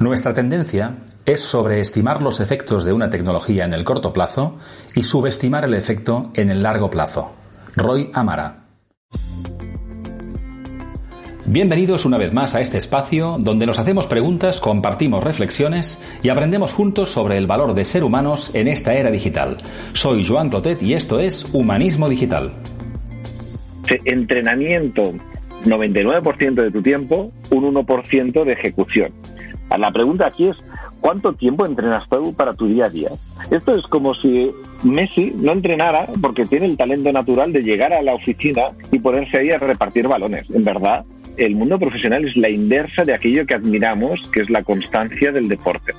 Nuestra tendencia es sobreestimar los efectos de una tecnología en el corto plazo y subestimar el efecto en el largo plazo. Roy Amara. Bienvenidos una vez más a este espacio donde nos hacemos preguntas, compartimos reflexiones y aprendemos juntos sobre el valor de ser humanos en esta era digital. Soy Joan Clotet y esto es Humanismo Digital. Entrenamiento, 99% de tu tiempo, un 1% de ejecución. La pregunta aquí es, ¿cuánto tiempo entrenas tú para tu día a día? Esto es como si Messi no entrenara porque tiene el talento natural de llegar a la oficina y ponerse ahí a repartir balones. En verdad, el mundo profesional es la inversa de aquello que admiramos, que es la constancia del deporte.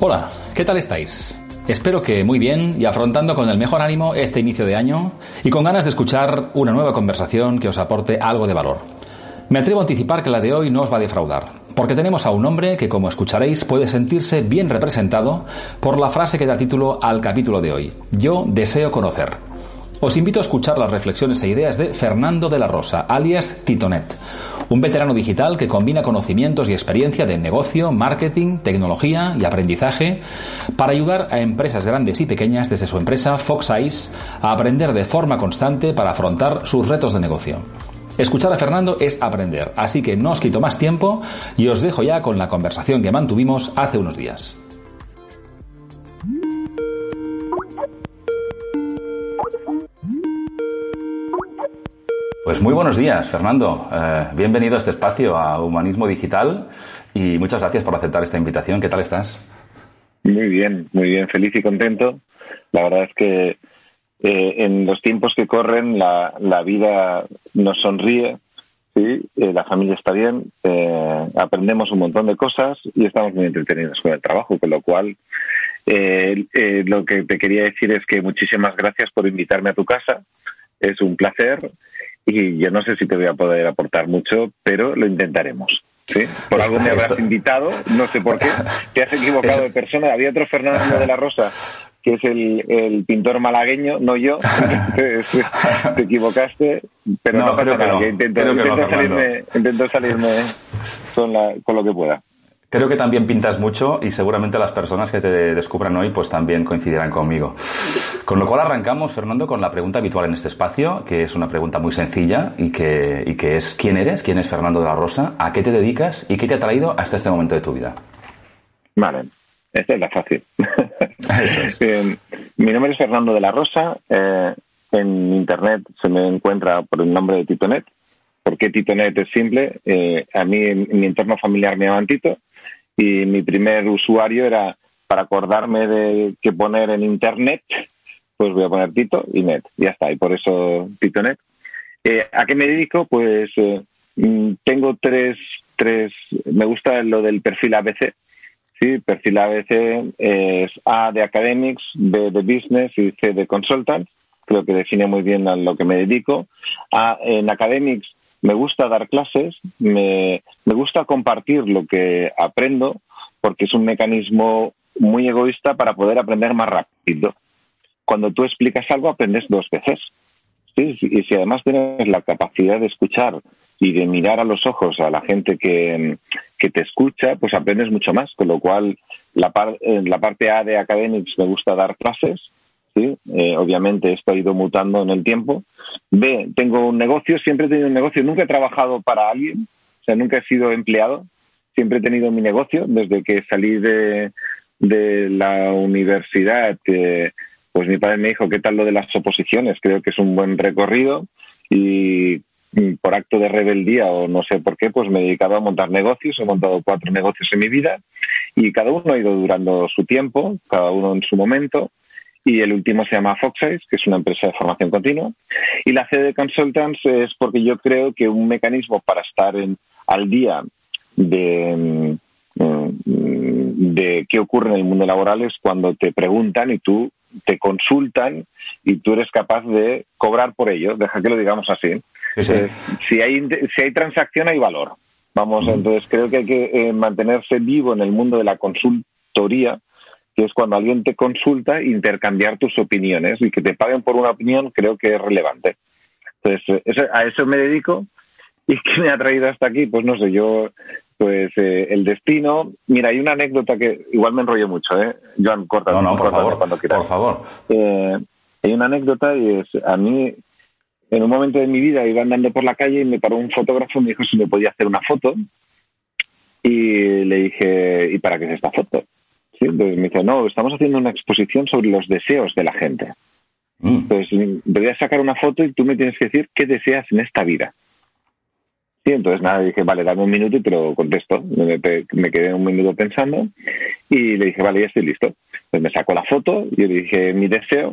Hola, ¿qué tal estáis? Espero que muy bien y afrontando con el mejor ánimo este inicio de año y con ganas de escuchar una nueva conversación que os aporte algo de valor. Me atrevo a anticipar que la de hoy no os va a defraudar, porque tenemos a un hombre que, como escucharéis, puede sentirse bien representado por la frase que da título al capítulo de hoy. Yo deseo conocer. Os invito a escuchar las reflexiones e ideas de Fernando de la Rosa, alias Titonet, un veterano digital que combina conocimientos y experiencia de negocio, marketing, tecnología y aprendizaje para ayudar a empresas grandes y pequeñas desde su empresa Fox Eyes a aprender de forma constante para afrontar sus retos de negocio. Escuchar a Fernando es aprender, así que no os quito más tiempo y os dejo ya con la conversación que mantuvimos hace unos días. Pues muy buenos días, Fernando. Eh, bienvenido a este espacio, a Humanismo Digital, y muchas gracias por aceptar esta invitación. ¿Qué tal estás? Muy bien, muy bien, feliz y contento. La verdad es que eh, en los tiempos que corren la, la vida nos sonríe, ¿sí? Eh, la familia está bien, eh, aprendemos un montón de cosas y estamos muy entretenidos con el trabajo, con lo cual lo que te quería decir es que muchísimas gracias por invitarme a tu casa, es un placer y yo no sé si te voy a poder aportar mucho, pero lo intentaremos. ¿sí? Por algo me habrás invitado, no sé por qué, te has equivocado de persona, había otro Fernando de la Rosa que es el, el pintor malagueño, no yo. te equivocaste, pero no, pasa nada. No. Intento, intento, salirme, intento, salirme, con, la, con lo que pueda. Creo que también pintas mucho y seguramente las personas que te descubran hoy pues también coincidirán conmigo. Con lo cual arrancamos, Fernando, con la pregunta habitual en este espacio, que es una pregunta muy sencilla y que, y que es ¿quién eres? ¿Quién es Fernando de la Rosa? ¿A qué te dedicas? ¿Y qué te ha traído hasta este momento de tu vida? Vale. Esta es la fácil. Eh, mi nombre es Fernando de la Rosa. Eh, en Internet se me encuentra por el nombre de Titonet. ¿Por qué Titonet es simple? Eh, a mí, en, mi entorno familiar me llaman Tito y mi primer usuario era para acordarme de qué poner en Internet, pues voy a poner Tito y Net. Ya está, y por eso Titonet. ¿A qué me dedico? Pues mm, tengo tres, tres, me gusta lo del perfil ABC, Sí, perfil ABC es A de Academics, B de Business y C de Consultant. Creo que define muy bien a lo que me dedico. A, en Academics me gusta dar clases, me, me gusta compartir lo que aprendo, porque es un mecanismo muy egoísta para poder aprender más rápido. Cuando tú explicas algo, aprendes dos veces. ¿sí? Y si además tienes la capacidad de escuchar y de mirar a los ojos a la gente que, te escucha, pues aprendes mucho más. Con lo cual, la, la parte A de Academics me gusta dar clases. ¿sí? Eh, obviamente esto ha ido mutando en el tiempo. B, tengo un negocio, siempre he tenido un negocio, nunca he trabajado para alguien, o sea, nunca he sido empleado, siempre he tenido mi negocio desde que salí de, de la universidad. pues mi padre me dijo, ¿qué tal lo de las oposiciones? Creo que es un buen recorrido y por acto de rebeldía o no sé por qué, pues me he dedicado a montar negocios, he montado cuatro negocios en mi vida y cada uno ha ido durando su tiempo, cada uno en su momento. Y el último se llama Foxize, que es una empresa de formación continua. Y la C de Consultants es porque yo creo que un mecanismo para estar en, al día de, mm, eh, qué ocurre en el mundo laboral es cuando te preguntan y tú te consultan y tú eres capaz de cobrar por ello, deja que lo digamos así. Eh, si, hay, si hay transacción hay valor. Vamos, entonces creo que hay que eh, mantenerse vivo en el mundo de la consultoría, que es cuando alguien te consulta, intercambiar tus opiniones y que te paguen por una opinión creo que es relevante. Entonces, a eso me dedico. ¿Y qué me ha traído hasta aquí? Pues no sé, yo pues eh, el destino. Mira, hay una anécdota que igual me enrollo mucho, ¿eh? Joan, corta, no, no, por favor, cuando quieras. Por favor. Eh, hay una anécdota y es, a mí, en un momento de mi vida iba andando por la calle y me paró un fotógrafo y me dijo si me podía hacer una foto. Y le dije, ¿y para qué es esta foto? ¿Sí? Entonces me dice, no, estamos haciendo una exposición sobre los deseos de la gente. Mm. Entonces, te voy a sacar una foto y tú me tienes que decir qué deseas en esta vida. Sí, entonces nada, dije, vale, dame un minuto y te lo contesto. Me, quedé un minuto pensando y le dije, vale, ya estoy listo. Pues me sacó la foto, y le dije mi deseo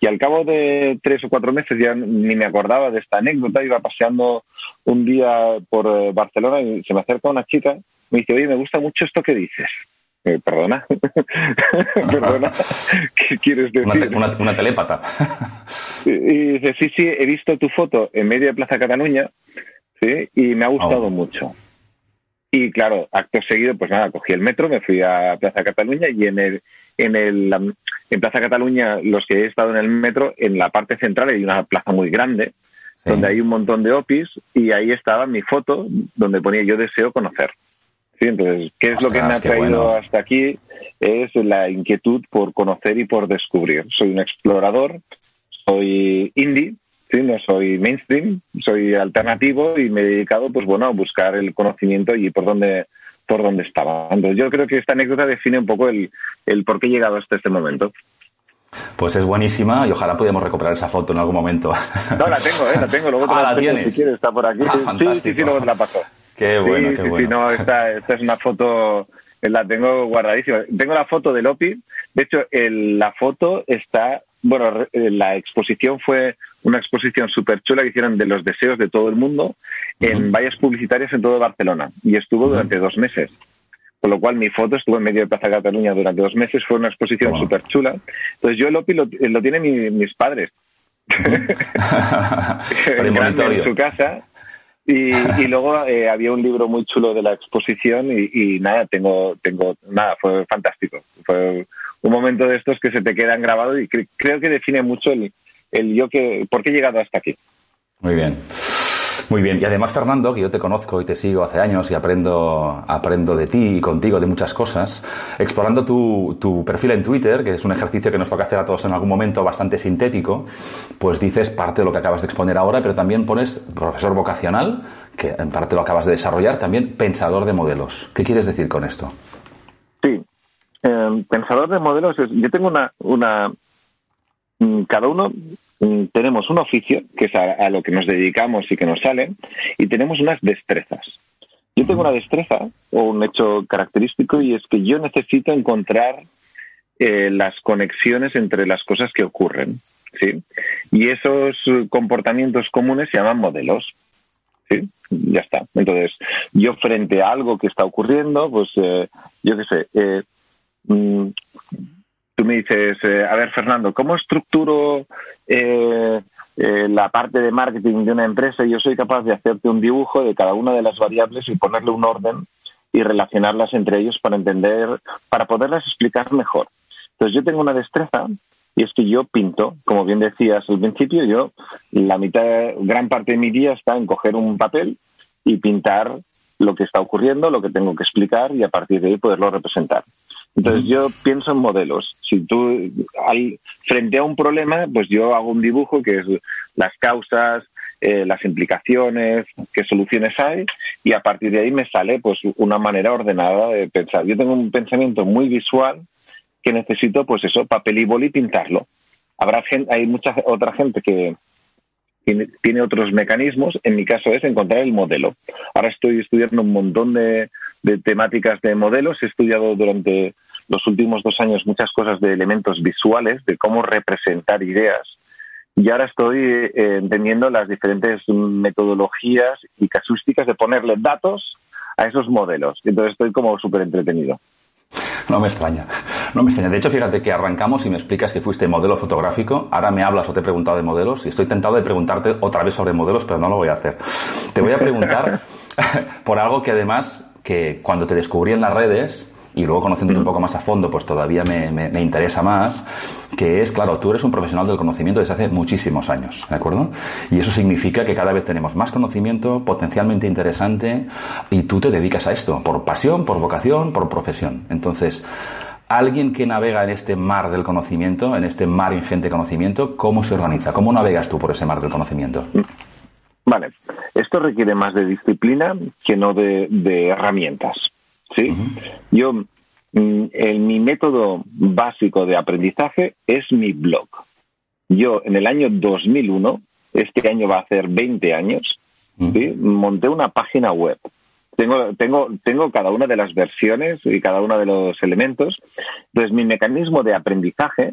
y al cabo de tres o cuatro meses ya ni me acordaba de esta anécdota. Iba paseando un día por eh, Barcelona y se me acerca una chica, me dice, oye, me gusta mucho esto que dices. Eh, perdona, perdona, ¿qué quieres decir? Una, una, telépata. y dice, sí, sí, he visto tu foto en medio de Plaza Cataluña ¿sí? Y me ha gustado oh. mucho. Y claro, acto seguido, pues nada, cogí el metro, me fui a Plaza Cataluña y en el, en el, en Plaza Cataluña, los que he estado en el metro, en la parte central hay una plaza muy grande, donde hay un montón de opis, y ahí estaba mi foto, donde ponía yo deseo conocer. Sí, entonces, ¿qué es lo que me ha traído hasta aquí? Es la inquietud por conocer y por descubrir. Soy un explorador, soy indie, no soy mainstream, soy alternativo y me he dedicado, pues bueno, a buscar el conocimiento y por dónde por dónde estaba. Entonces, yo creo que esta anécdota define un poco el, el por qué he llegado hasta este momento. Pues es buenísima y ojalá pudiéramos recuperar esa foto en algún momento. No, la tengo, ¿eh? La tengo. Luego te ah, la, tienes. Si quieres, está por aquí. Ah, sí, sí, sí, luego te la paso. Qué bueno, qué bueno. Sí, no, esta, esta es una foto la tengo guardadísima. Tengo la foto del OPI. De hecho, el, la foto está, bueno, la exposición fue una exposición súper chula que hicieron de los deseos de todo el mundo en vallas publicitarias en todo Barcelona y estuvo durante dos meses. Con lo cual mi foto estuvo en medio de Plaza Cataluña durante dos meses, fue una exposición súper chula. Entonces yo el OPI lo, lo tienen mis padres. en su casa y, y luego eh, había un libro muy chulo de la exposición y, nada, tengo, tengo, nada, fue fantástico. Fue un momento de estos que se te quedan grabados y creo que define mucho el, el yo que, por qué he llegado hasta aquí. Muy bien. Muy bien. Y además, Fernando, que yo te conozco y te sigo hace años y aprendo, aprendo de ti y contigo de muchas cosas, explorando tu, tu perfil en Twitter, que es un ejercicio que nos toca hacer a todos en algún momento bastante sintético, pues dices parte de lo que acabas de exponer ahora, pero también pones profesor vocacional, que en parte lo acabas de desarrollar, también pensador de modelos. ¿Qué quieres decir con esto? Sí. Eh, pensador de modelos es, yo tengo una, una, mm, cada uno Mm, tenemos un oficio, que es a, lo que nos dedicamos y que nos sale, y tenemos unas destrezas. Yo tengo una destreza o un hecho característico y es que yo necesito encontrar eh, las conexiones entre las cosas que ocurren. ¿sí? Y esos comportamientos comunes se llaman modelos. ¿sí? Ya está. Entonces, yo frente a algo que está ocurriendo, pues eh, yo qué sé, eh, tú me dices, eh, a ver, Fernando, ¿cómo estructuro eh, eh, la parte de marketing de una empresa? Yo soy capaz de hacerte un dibujo de cada una de las variables y ponerle un orden y relacionarlas entre ellos para entender, para poderlas explicar mejor. Entonces yo tengo una destreza y es que yo pinto, como bien decías al principio, yo la mitad, gran parte de mi día está en coger un papel y pintar lo que está ocurriendo, lo que tengo que explicar y a partir de ahí poderlo representar. Entonces yo pienso en modelos. Si tú, frente a un problema, pues yo hago un dibujo que es las causas, eh, las implicaciones, qué soluciones hay, y a partir de ahí me sale pues una manera ordenada de pensar. Yo tengo un pensamiento muy visual que necesito, pues eso, papel y boli pintarlo. Habrá gente, hay mucha otra gente que tiene, otros mecanismos. En mi caso es encontrar el modelo. Ahora estoy estudiando un montón de, de temáticas de modelos. He estudiado durante los últimos dos años muchas cosas de elementos visuales, de cómo representar ideas. Y ahora estoy eh, entendiendo las diferentes metodologías y casuísticas de ponerle datos a esos modelos. Entonces estoy como súper entretenido. No me extraña, no me extraña. De hecho, fíjate que arrancamos y me explicas que fuiste modelo fotográfico. Ahora me hablas o te he preguntado de modelos y estoy tentado de preguntarte otra vez sobre modelos, pero no lo voy a hacer. Te voy a preguntar por algo que además, que cuando te descubrí en las redes, y luego conociéndote un poco más a fondo, pues todavía me, interesa más, que es, claro, tú eres un profesional del conocimiento desde hace muchísimos años, ¿de acuerdo? Y eso significa que cada vez tenemos más conocimiento potencialmente interesante y tú te dedicas a esto, por pasión, por vocación, por profesión. Entonces, alguien que navega en este mar del conocimiento, en este mar ingente de conocimiento, ¿cómo se organiza? ¿Cómo navegas tú por ese mar del conocimiento? Vale, esto requiere más de disciplina que no de herramientas. ¿sí? Yo, mm, el, mi método básico de aprendizaje es mi blog. Yo, en el año 2001, este año va a hacer 20 años, monté una página web. Tengo, tengo, tengo cada una de las versiones y cada uno de los elementos. Entonces, mi mecanismo de aprendizaje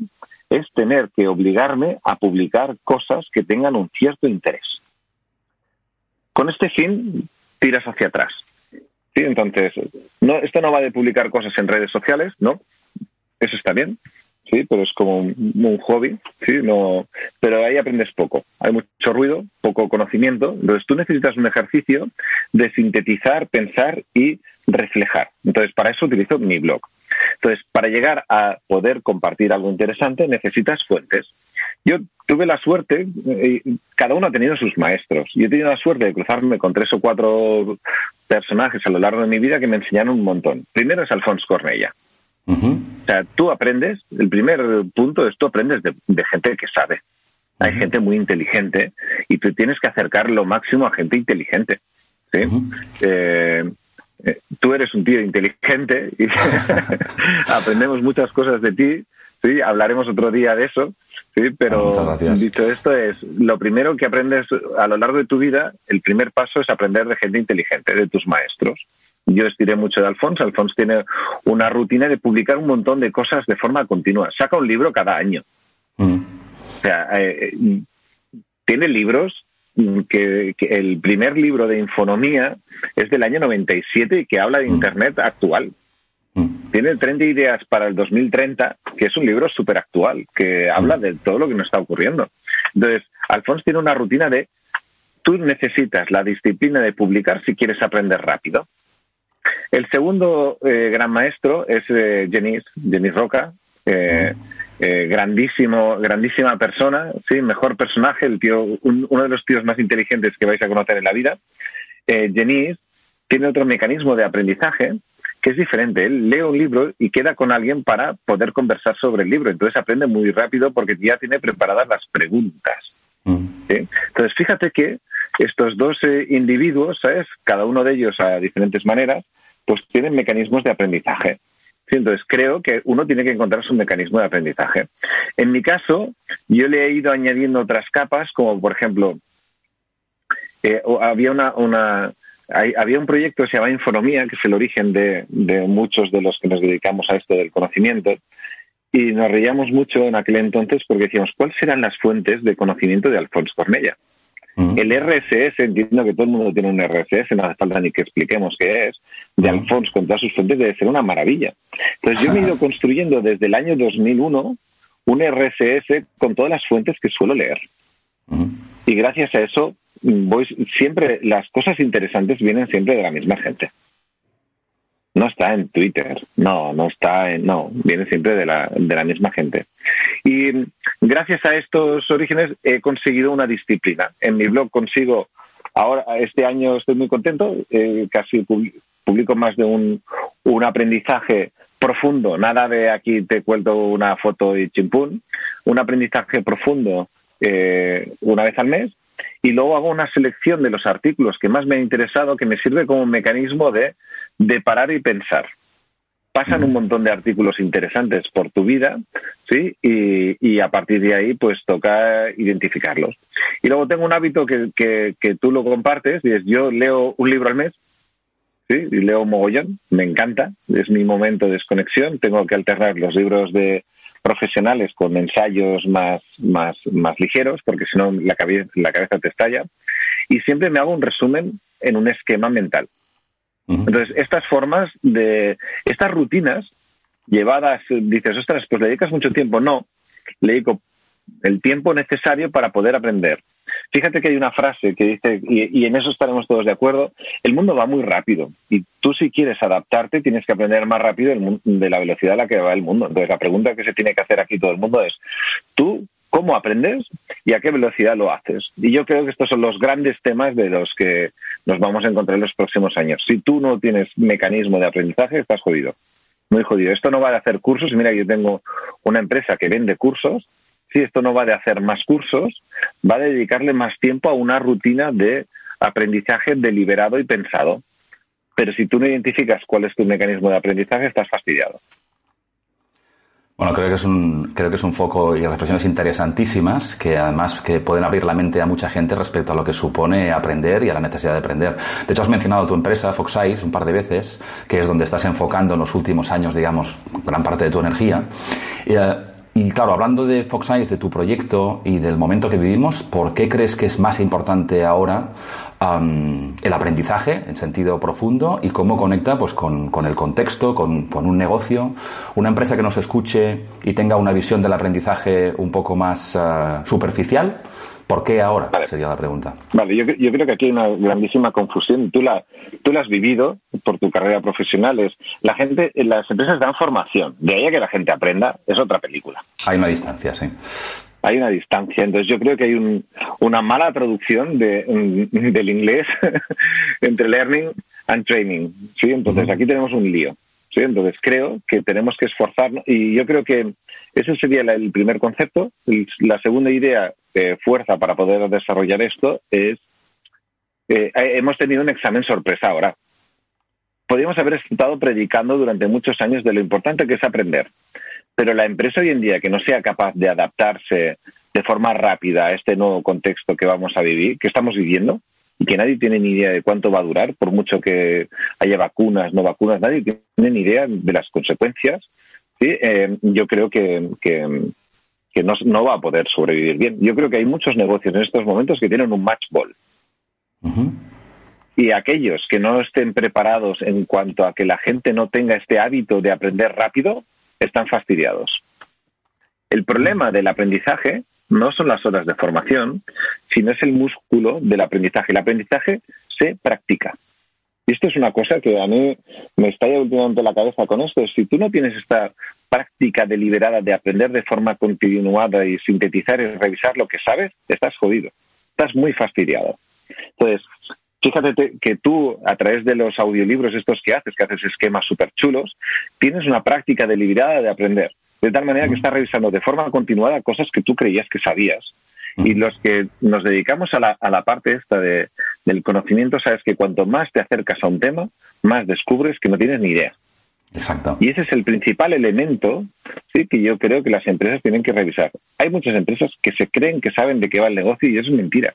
es tener que obligarme a publicar cosas que tengan un cierto interés. Con este fin, tiras hacia atrás. Sí, entonces, no, esto no va de publicar cosas en redes sociales, ¿no? Eso está bien, sí, pero es como un, hobby, sí, no, pero ahí aprendes poco. Hay mucho ruido, poco conocimiento. Entonces, tú necesitas un ejercicio de sintetizar, pensar y reflejar. Entonces, para eso utilizo mi blog. Entonces, para llegar a poder compartir algo interesante, necesitas fuentes. Yo tuve la suerte, eh, cada uno ha tenido sus maestros. Yo he tenido la suerte de cruzarme con tres o cuatro personajes a lo largo de mi vida que me enseñaron un montón. Primero es Alfonso Cornella. O sea, tú aprendes, el primer punto es tú aprendes de, gente que sabe. Hay gente muy inteligente y tú tienes que acercar lo máximo a gente inteligente. ¿sí? Eh, eh, tú eres un tío inteligente y aprendemos muchas cosas de ti. Sí, hablaremos otro día de eso. Sí, pero dicho esto es lo primero que aprendes a lo largo de tu vida. El primer paso es aprender de gente inteligente, de tus maestros. Yo estiré mucho de Alfonso. Alfonso tiene una rutina de publicar un montón de cosas de forma continua. Saca un libro cada año. Mm. O sea, eh, tiene libros que, el primer libro de infonomía es del año 97 y que habla de mm. Internet actual. Mm. Tiene 30 ideas para el 2030, que es un libro súper actual, que habla mm. de todo lo que nos está ocurriendo. Entonces, Alfonso tiene una rutina de, tú necesitas la disciplina de publicar si quieres aprender rápido. El segundo eh, gran maestro es eh, Jenis, Roca, eh, eh, grandísimo, grandísima persona, sí, mejor personaje, el tío, uno de los tíos más inteligentes que vais a conocer en la vida. Eh, tiene otro mecanismo de aprendizaje que es diferente. Él lee un libro y queda con alguien para poder conversar sobre el libro. Entonces aprende muy rápido porque ya tiene preparadas las preguntas. Mm. Entonces fíjate que estos dos eh, individuos, ¿sabes? Cada uno de ellos a diferentes maneras, pues tienen mecanismos de aprendizaje entonces, creo que uno tiene que encontrar su mecanismo de aprendizaje. En mi caso, yo le he ido añadiendo otras capas, como por ejemplo, eh, había un proyecto que se llama Infonomía, que es el origen de, de, muchos de los que nos dedicamos a esto del conocimiento, y nos reíamos mucho en aquel entonces porque decíamos, ¿cuáles serán las fuentes de conocimiento de Alfonso Cornella? El RSS, entiendo que todo el mundo tiene un RSS, no hace falta ni que expliquemos qué es, de Alfonso con todas sus fuentes debe ser una maravilla. Entonces yo me he ido construyendo desde el año 2001 un RSS con todas las fuentes que suelo leer. Y gracias a eso, voy siempre, las cosas interesantes vienen siempre de la misma gente no está en Twitter, no, no está en, no, viene siempre de la, de la misma gente. Y gracias a estos orígenes he conseguido una disciplina. En mi blog consigo, ahora, este año estoy muy contento, eh, casi publico más de un, un aprendizaje profundo, nada de aquí te cuento una foto y chimpún, un aprendizaje profundo eh, una vez al mes y luego hago una selección de los artículos que más me han interesado que me sirve como mecanismo de, de parar y pensar. Pasan un montón de artículos interesantes por tu vida, ¿sí? Y, a partir de ahí, pues toca identificarlos. Y luego tengo un hábito que, que, que tú lo compartes, y es yo leo un libro al mes, ¿sí? Y leo mogollón, me encanta, es mi momento de desconexión, tengo que alternar los libros de, profesionales con ensayos más, más, más ligeros, porque si no la, cabeza, la cabeza te estalla. Y siempre me hago un resumen en un esquema mental. Entonces, estas formas de, estas rutinas llevadas, dices, ostras, pues le dedicas mucho tiempo. No, le dedico el tiempo necesario para poder aprender. Fíjate que hay una frase que dice, y, en eso estaremos todos de acuerdo, el mundo va muy rápido y tú si quieres adaptarte tienes que aprender más rápido de la velocidad a la que va el mundo. Entonces la pregunta que se tiene que hacer aquí todo el mundo es, ¿tú cómo aprendes y a qué velocidad lo haces? Y yo creo que estos son los grandes temas de los que nos vamos a encontrar en los próximos años. Si tú no tienes mecanismo de aprendizaje, estás jodido. Muy jodido. Esto no va de hacer cursos. Mira, yo tengo una empresa que vende cursos si esto no va de hacer más cursos, va de dedicarle más tiempo a una rutina de aprendizaje deliberado y pensado. Pero si tú no identificas cuál es tu mecanismo de aprendizaje, estás fastidiado. Bueno, creo que es un, creo que es un foco y reflexiones interesantísimas que además que pueden abrir la mente a mucha gente respecto a lo que supone aprender y a la necesidad de aprender. De hecho, has mencionado tu empresa, Foxize, un par de veces, que es donde estás enfocando en los últimos años, digamos, gran parte de tu energía. Y, eh, y claro, hablando de Fox Eyes, de tu proyecto y del momento que vivimos, ¿por qué crees que es más importante ahora el aprendizaje en sentido profundo y cómo conecta pues, con, el contexto, con, un negocio? Una empresa que nos escuche y tenga una visión del aprendizaje un poco más ah, superficial, ¿Por qué ahora? Sería la pregunta. Vale, yo, creo que aquí hay una grandísima confusión. Tú la, tú la has vivido por tu carrera profesional. Es, la gente, las empresas dan formación. De ahí a que la gente aprenda es otra película. Hay una distancia, sí. Hay una distancia. Entonces yo creo que hay una mala traducción de, del inglés entre learning and training. ¿sí? Entonces aquí tenemos un lío. ¿sí? Entonces creo que tenemos que esforzarnos y yo creo que ese sería el primer concepto. La segunda idea de fuerza para poder desarrollar esto es eh, hemos tenido un examen sorpresa ahora. Podríamos haber estado predicando durante muchos años de lo importante que es aprender, pero la empresa hoy en día que no sea capaz de adaptarse de forma rápida a este nuevo contexto que vamos a vivir, que estamos viviendo, y que nadie tiene ni idea de cuánto va a durar, por mucho que haya vacunas, no vacunas, nadie tiene ni idea de las consecuencias. ¿sí? Eh, yo creo que, que, no, va a poder sobrevivir bien. Yo creo que hay muchos negocios en estos momentos que tienen un match ball. Y aquellos que no estén preparados en cuanto a que la gente no tenga este hábito de aprender rápido, están fastidiados. El problema del aprendizaje no son las horas de formación, sino es el músculo del aprendizaje. El aprendizaje se practica. Y esto es una cosa que a mí me está últimamente la cabeza con esto. Si tú no tienes esta práctica deliberada de aprender de forma continuada y sintetizar y revisar lo que sabes, estás jodido. Estás muy fastidiado. Entonces, fíjate que tú, a través de los audiolibros estos que haces, que haces esquemas súper chulos, tienes una práctica deliberada de aprender. De tal manera que estás revisando de forma continuada cosas que tú creías que sabías. Y los que nos dedicamos a la, a la parte esta de, del conocimiento, sabes que cuanto más te acercas a un tema, más descubres que no tienes ni idea. Exacto. Y ese es el principal elemento sí, que yo creo que las empresas tienen que revisar. Hay muchas empresas que se creen que saben de qué va el negocio y eso es mentira.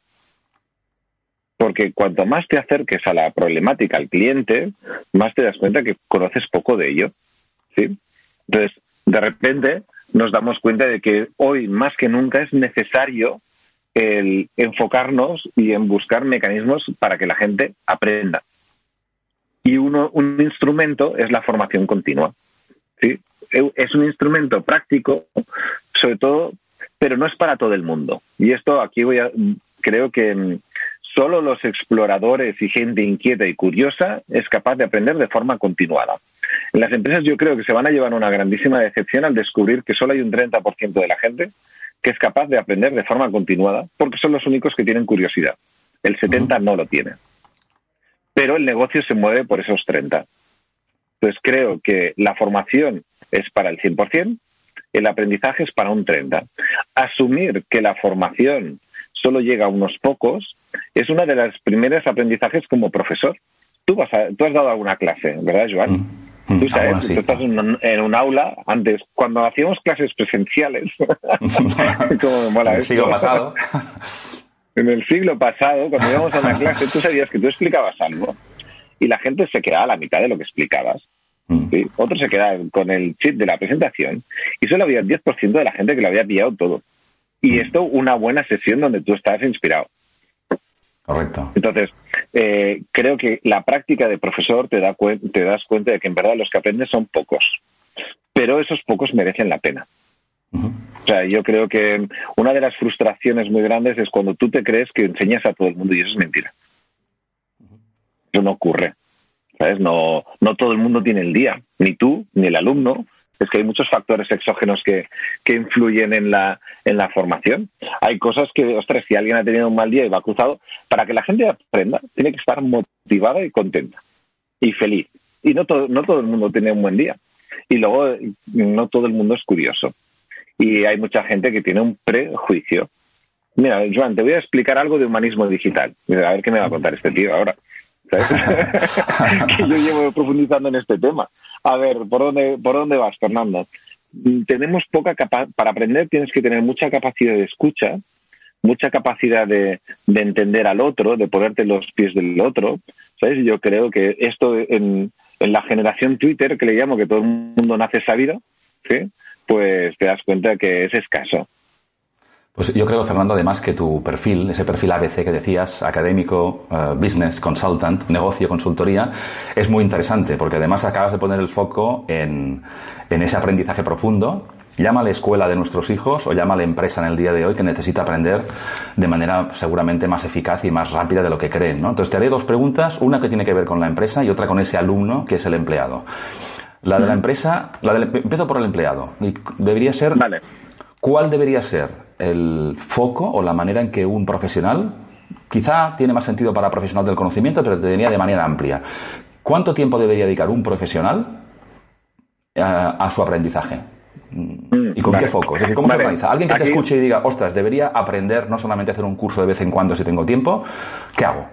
Porque cuanto más te acerques a la problemática, al cliente, más te das cuenta que conoces poco de ello. ¿sí? Entonces, de repente nos damos cuenta de que hoy más que nunca es necesario el enfocarnos y en buscar mecanismos para que la gente aprenda. Y uno, un instrumento es la formación continua. ¿sí? Es un instrumento práctico, sobre todo, pero no es para todo el mundo. Y esto aquí voy a, creo que solo los exploradores y gente inquieta y curiosa es capaz de aprender de forma continuada. En las empresas yo creo que se van a llevar una grandísima decepción al descubrir que solo hay un 30% de la gente que es capaz de aprender de forma continuada, porque son los únicos que tienen curiosidad. El 70% no lo tiene. Pero el negocio se mueve por esos 30. Entonces creo que la formación es para el 100%, el aprendizaje es para un 30%. Asumir que la formación solo llega a unos pocos es una de las primeras aprendizajes como profesor. Tú, vas tú has dado alguna clase, ¿verdad, Joan? Mm. Mm, tú sabes, tú estás en un, aula, antes, cuando hacíamos clases presenciales, como en el siglo pasado. en el siglo pasado, cuando íbamos a una clase, tú sabías que tú explicabas algo y la gente se quedaba a la mitad de lo que explicabas. Mm. Otro se quedaba con el chip de la presentación y solo había el 10% de la gente que lo había pillado todo. Y esto, una buena sesión donde tú estabas inspirado. Correcto. Entonces, eh, creo que la práctica de profesor te, da te das cuenta de que en verdad los que aprendes son pocos. pero esos pocos merecen la pena. O sea, yo creo que una de las frustraciones muy grandes es cuando tú te crees que enseñas a todo el mundo y eso es mentira. Eso no ocurre. ¿Sabes? No, no todo el mundo tiene el día, ni tú, ni el alumno. Es que hay muchos factores exógenos que, que influyen en la, en la formación. Hay cosas que, ostras, si alguien ha tenido un mal día y va cruzado, para que la gente aprenda, tiene que estar motivada y contenta y feliz. Y no todo, no todo el mundo tiene un buen día. Y luego, no todo el mundo es curioso y hay mucha gente que tiene un prejuicio. Mira, Joan, te voy a explicar algo de humanismo digital. A ver qué me va a contar este tío ahora. que yo llevo profundizando en este tema. A ver, ¿por dónde, por dónde vas, Fernando? Tenemos poca capacidad, para aprender tienes que tener mucha capacidad de escucha, mucha capacidad de, de, entender al otro, de ponerte los pies del otro. ¿Sabes? Yo creo que esto en, en la generación Twitter, que le llamo que todo el mundo nace sabido, ¿sí? pues te das cuenta que es escaso. Pues yo creo, Fernando, además que tu perfil, ese perfil ABC que decías, académico, eh, business consultant, negocio, consultoría, es muy interesante porque además acabas de poner el foco en, en ese aprendizaje profundo. Llámale escuela de nuestros hijos o llámale empresa en el día de hoy que necesita aprender de manera seguramente más eficaz y más rápida de lo que creen. ¿no? Entonces te haré dos preguntas, una que tiene que ver con la empresa y otra con ese alumno que es el empleado. La de la empresa, la empiezo por el empleado. Debería ser. Vale. ¿Cuál debería ser el foco o la manera en que un profesional, quizá tiene más sentido para profesional del conocimiento, pero te diría de manera amplia, ¿cuánto tiempo debería dedicar un profesional a su aprendizaje? Mm, ¿Y con qué foco? Es decir, ¿cómo se organiza? Alguien que te escuche y diga, ostras, debería aprender no solamente hacer un curso de vez en cuando si tengo tiempo, ¿qué hago?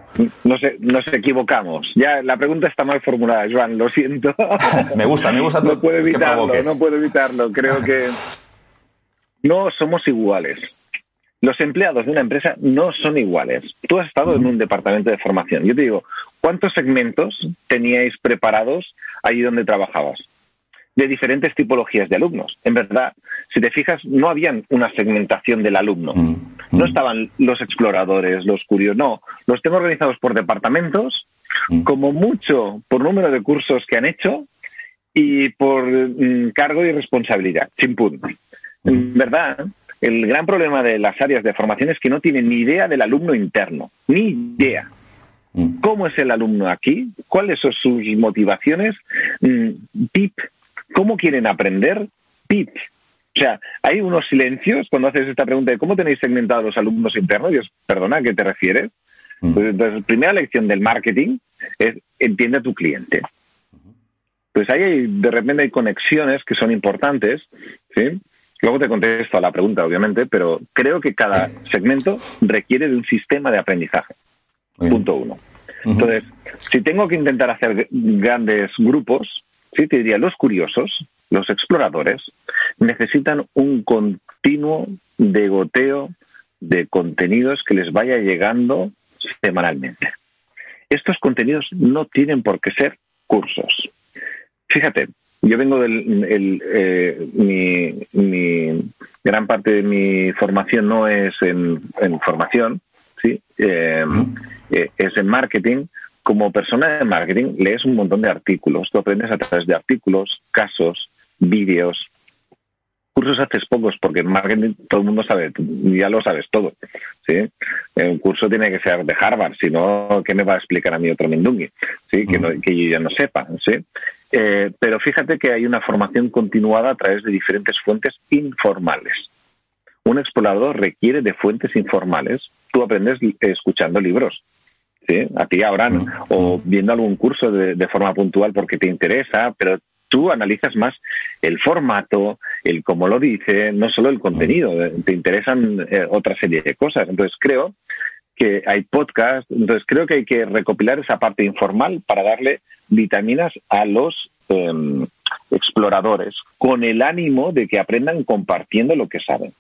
No sé, nos equivocamos. Ya la pregunta está mal formulada, Joan, lo siento. me gusta, me gusta. No puedo evitarlo, no puedo evitarlo. Creo que no somos iguales. Los empleados de una empresa no son iguales. Tú has estado en un departamento de formación. Yo te digo, ¿cuántos segmentos teníais preparados allí donde trabajabas? de diferentes tipologías de alumnos. En verdad, si te fijas, no habían una segmentación del alumno. Mm, no mm. estaban los exploradores, los curiosos, no. Los tengo organizados por departamentos, mm. como mucho por número de cursos que han hecho y por cargo y responsabilidad. Chimpún. En verdad, el gran problema de las áreas de formación es que no tienen ni idea del alumno interno, ni idea. ¿Cómo es el alumno aquí? ¿Cuáles son sus motivaciones? Tip ¿Cómo quieren aprender? PIT. O sea, hay unos silencios cuando haces esta pregunta de cómo tenéis segmentados los alumnos internos. Dios, perdona, ¿a qué te refieres? Mm. Pues, entonces, primera lección del marketing es entiende a tu cliente. Pues ahí hay, de repente hay conexiones que son importantes, ¿sí? Luego te contesto a la pregunta, obviamente, pero creo que cada segmento requiere de un sistema de aprendizaje. Punto uno. Entonces, si tengo que intentar hacer grandes grupos, sí te diría, los curiosos, los exploradores, necesitan un continuo degoteo de contenidos que les vaya llegando semanalmente. Estos contenidos no tienen por qué ser cursos. Fíjate, yo vengo del el, eh, mi, gran parte de mi formación no es en, formación, sí, eh, eh, es en marketing, como persona de marketing lees un montón de artículos, tú aprendes a través de artículos, casos, vídeos. Cursos haces pocos porque en marketing todo el mundo sabe, ya lo sabes todo. ¿sí? Un curso tiene que ser de Harvard, si no, ¿qué me va a explicar a mí otro Mindungi? ¿sí? Que, que yo ya no sepa. ¿sí? Eh, pero fíjate que hay una formación continuada a través de diferentes fuentes informales. Un explorador requiere de fuentes informales. Tú aprendes escuchando libros, a ti ahora, o viendo algún curso de, forma puntual porque te interesa, pero tú analizas más el formato, el cómo lo dice, no solo el contenido, te interesan eh, otra serie de cosas. Entonces creo que hay podcast, entonces creo que hay que recopilar esa parte informal para darle vitaminas a los em, exploradores con el ánimo de que aprendan compartiendo lo que saben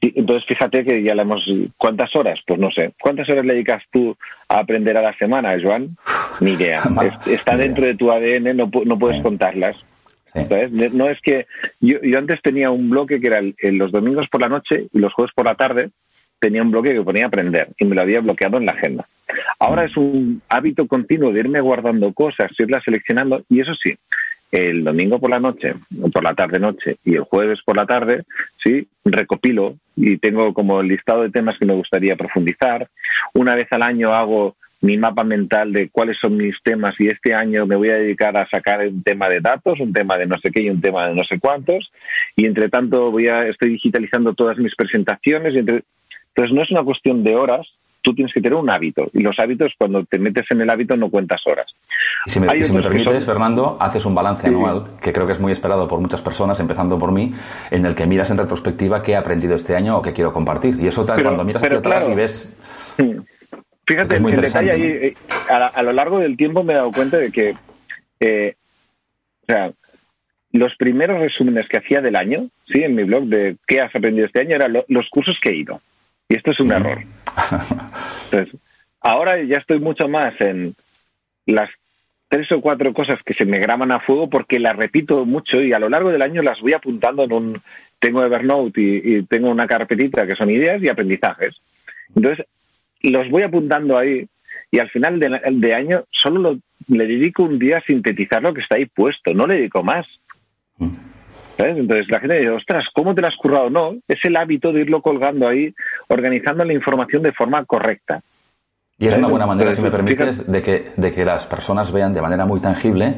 entonces fíjate que ya le hemos... ¿Cuántas horas? Pues no sé. ¿Cuántas horas le dedicas tú a aprender a la semana, Joan? Ni idea. está dentro de tu ADN, no, no puedes contarlas. No es que... Yo, antes tenía un bloque que era los domingos por la noche y los jueves por la tarde tenía un bloque que ponía aprender y me lo había bloqueado en la agenda. Ahora es un hábito continuo de irme guardando cosas, irlas seleccionando y eso sí, el domingo por la noche, por la tarde-noche y el jueves por la tarde, sí, recopilo y tengo como el listado de temas que me gustaría profundizar. Una vez al año hago mi mapa mental de cuáles son mis temas y este año me voy a dedicar a sacar un tema de datos, un tema de no sé qué y un tema de no sé cuántos y entre tanto voy a estoy digitalizando todas mis presentaciones y entre, entonces no es una cuestión de horas, tú tienes que tener un hábito y los hábitos cuando te metes en el hábito no cuentas horas. Y si me, permites, Fernando, haces un balance anual que creo que es muy esperado por muchas personas, empezando por mí, en el que miras en retrospectiva qué he aprendido este año o qué quiero compartir. Y eso tal, cuando miras hacia atrás y ves... Fíjate, en detalle ahí, eh, a, lo largo del tiempo me he dado cuenta de que, eh, o sea, los primeros resúmenes que hacía del año, sí, en mi blog de qué has aprendido este año, eran los cursos que he ido. Y esto es un error. Entonces, ahora ya estoy mucho más en las tres o cuatro cosas que se me graban a fuego porque las repito mucho y a lo largo del año las voy apuntando en un tengo Evernote y, y tengo una carpetita que son ideas y aprendizajes. Entonces, los voy apuntando ahí y al final de, año solo le dedico un día a sintetizar lo que está ahí puesto, no le dedico más. Mm. Entonces la gente dice, ostras, ¿cómo te lo has currado? No, es el hábito de irlo colgando ahí, organizando la información de forma correcta. Y es una buena manera, si me permites, de que, de que las personas vean de manera muy tangible,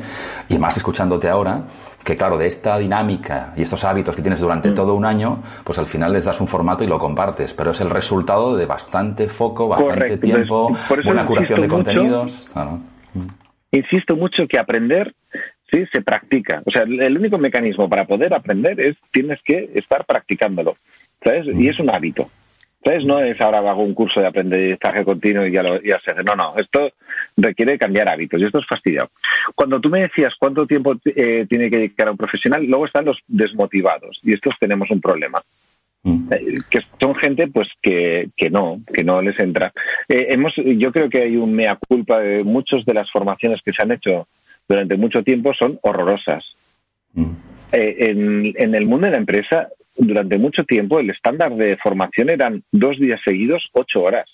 y más escuchándote ahora, que claro, de esta dinámica y estos hábitos que tienes durante mm. todo un año, pues al final les das un formato y lo compartes, pero es el resultado de bastante foco, bastante tiempo, buena curación de contenidos. Mm. Insisto mucho que aprender sí se practica. O sea, el único mecanismo para poder aprender es tienes que estar practicándolo, ¿sabes? Y es un hábito. ¿Sabes? No es ahora hago un curso de aprendizaje continuo y ya, lo, ya se hace. No, no. Esto requiere cambiar hábitos y esto es fastidiado. Cuando tú me decías cuánto tiempo eh, tiene que dedicar a un profesional, luego están los desmotivados y estos tenemos un problema. Mm. Eh, que son gente pues que, que no que no les entra eh, hemos yo creo que hay un mea culpa de muchas de las formaciones que se han hecho durante mucho tiempo son horrorosas mm. en, en el mundo de la empresa durante mucho tiempo el estándar de formación eran dos días seguidos, ocho horas.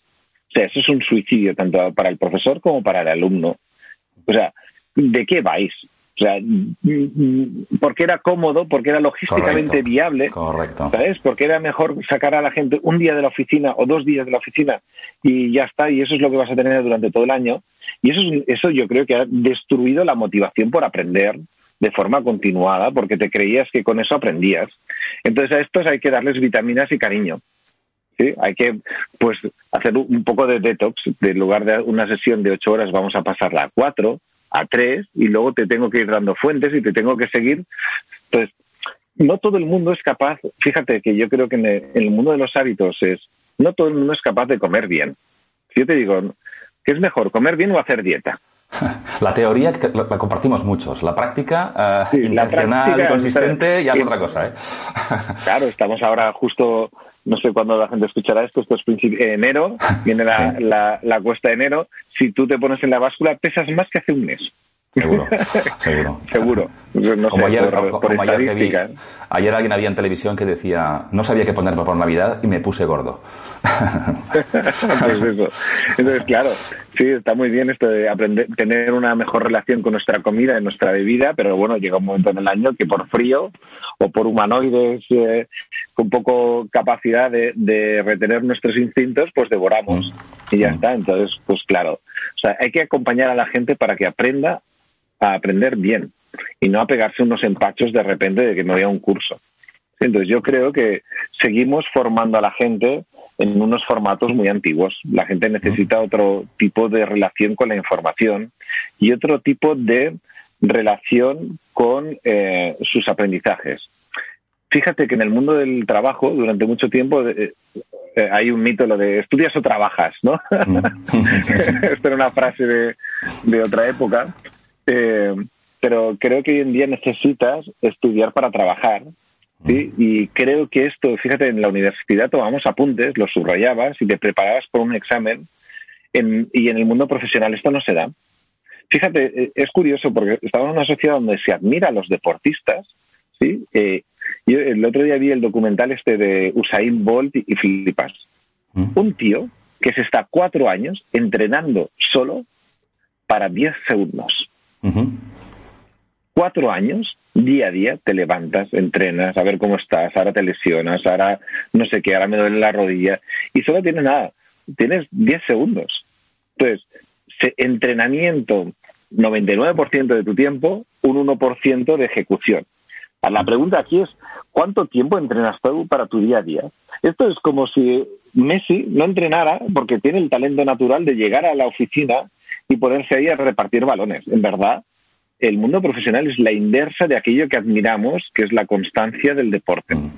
O sea, eso es un suicidio tanto para el profesor como para el alumno. O sea, ¿de qué vais? O sea, porque era cómodo, porque era logísticamente viable. Correcto. ¿Sabes? Porque era mejor sacar a la gente un día de la oficina o dos días de la oficina y ya está, y eso es lo que vas a tener durante todo el año. Y eso, eso yo creo que ha destruido la motivación por aprender de forma continuada porque te creías que con eso aprendías. Entonces a estos hay que darles vitaminas y cariño. ¿sí? Hay que pues hacer un poco de detox. De lugar de una sesión de ocho horas vamos a pasarla a cuatro, a tres y luego te tengo que ir dando fuentes y te tengo que seguir. Entonces, no todo el mundo es capaz, fíjate que yo creo que en el, mundo de los hábitos es, no todo el mundo es capaz de comer bien. Si yo te digo, ¿qué es mejor, comer bien o hacer dieta? La teoría la compartimos muchos, la práctica eh, intencional y consistente ya es otra cosa. ¿eh? Claro, estamos ahora justo, no sé cuándo la gente escuchará esto, esto es principio, enero, viene la, la cuesta de enero. Si tú te pones en la báscula, pesas más que hace un mes. Seguro, seguro. seguro. Como ayer, ayer, alguien había en televisión que decía, no sabía qué ponerme por Navidad y me puse gordo. pues eso. Entonces, claro, sí, está muy bien esto de aprender, tener una mejor relación con nuestra comida y nuestra bebida, pero bueno, llega un momento en el año que por frío o por humanoides eh, con poco capacidad de, retener nuestros instintos, pues devoramos. Mm. Y ya mm. está. Entonces, pues claro, o sea, hay que acompañar a la gente para que aprenda a aprender bien y no a pegarse unos empachos de repente de que no había un curso. Entonces yo creo que seguimos formando a la gente en unos formatos muy antiguos. La gente necesita otro tipo de relación con la información y otro tipo de relación con eh, sus aprendizajes. Fíjate que en el mundo del trabajo durante mucho tiempo eh, eh, hay un mito lo de estudias o trabajas, ¿no? Esta era una frase de, de otra época eh, pero creo que hoy en día necesitas estudiar para trabajar. ¿sí? Mm. Y creo que esto, fíjate, en la universidad tomamos apuntes, los subrayabas y te preparabas por un examen. y en el mundo profesional esto no se da. Fíjate, eh, es curioso porque estamos en una sociedad donde se admira a los deportistas. ¿sí? Eh, yo el otro día vi el documental este de Usain Bolt y Filipas. Mm. Un tío que se está cuatro años entrenando solo para diez segundos. Cuatro años, día a día, te levantas, entrenas, a ver cómo estás, ahora te lesionas, ahora no sé qué, ahora me duele la rodilla, y solo tienes nada, tienes 10 segundos. Entonces, entrenamiento 99% de tu tiempo, un 1% de ejecución. La pregunta aquí es, ¿cuánto tiempo entrenas tú para tu día a día? Esto es como si Messi no entrenara porque tiene el talento natural de llegar a la oficina y ponerse ahí a repartir balones. En verdad, el mundo profesional es la inversa de aquello que admiramos, que es la constancia del deporte. Mm.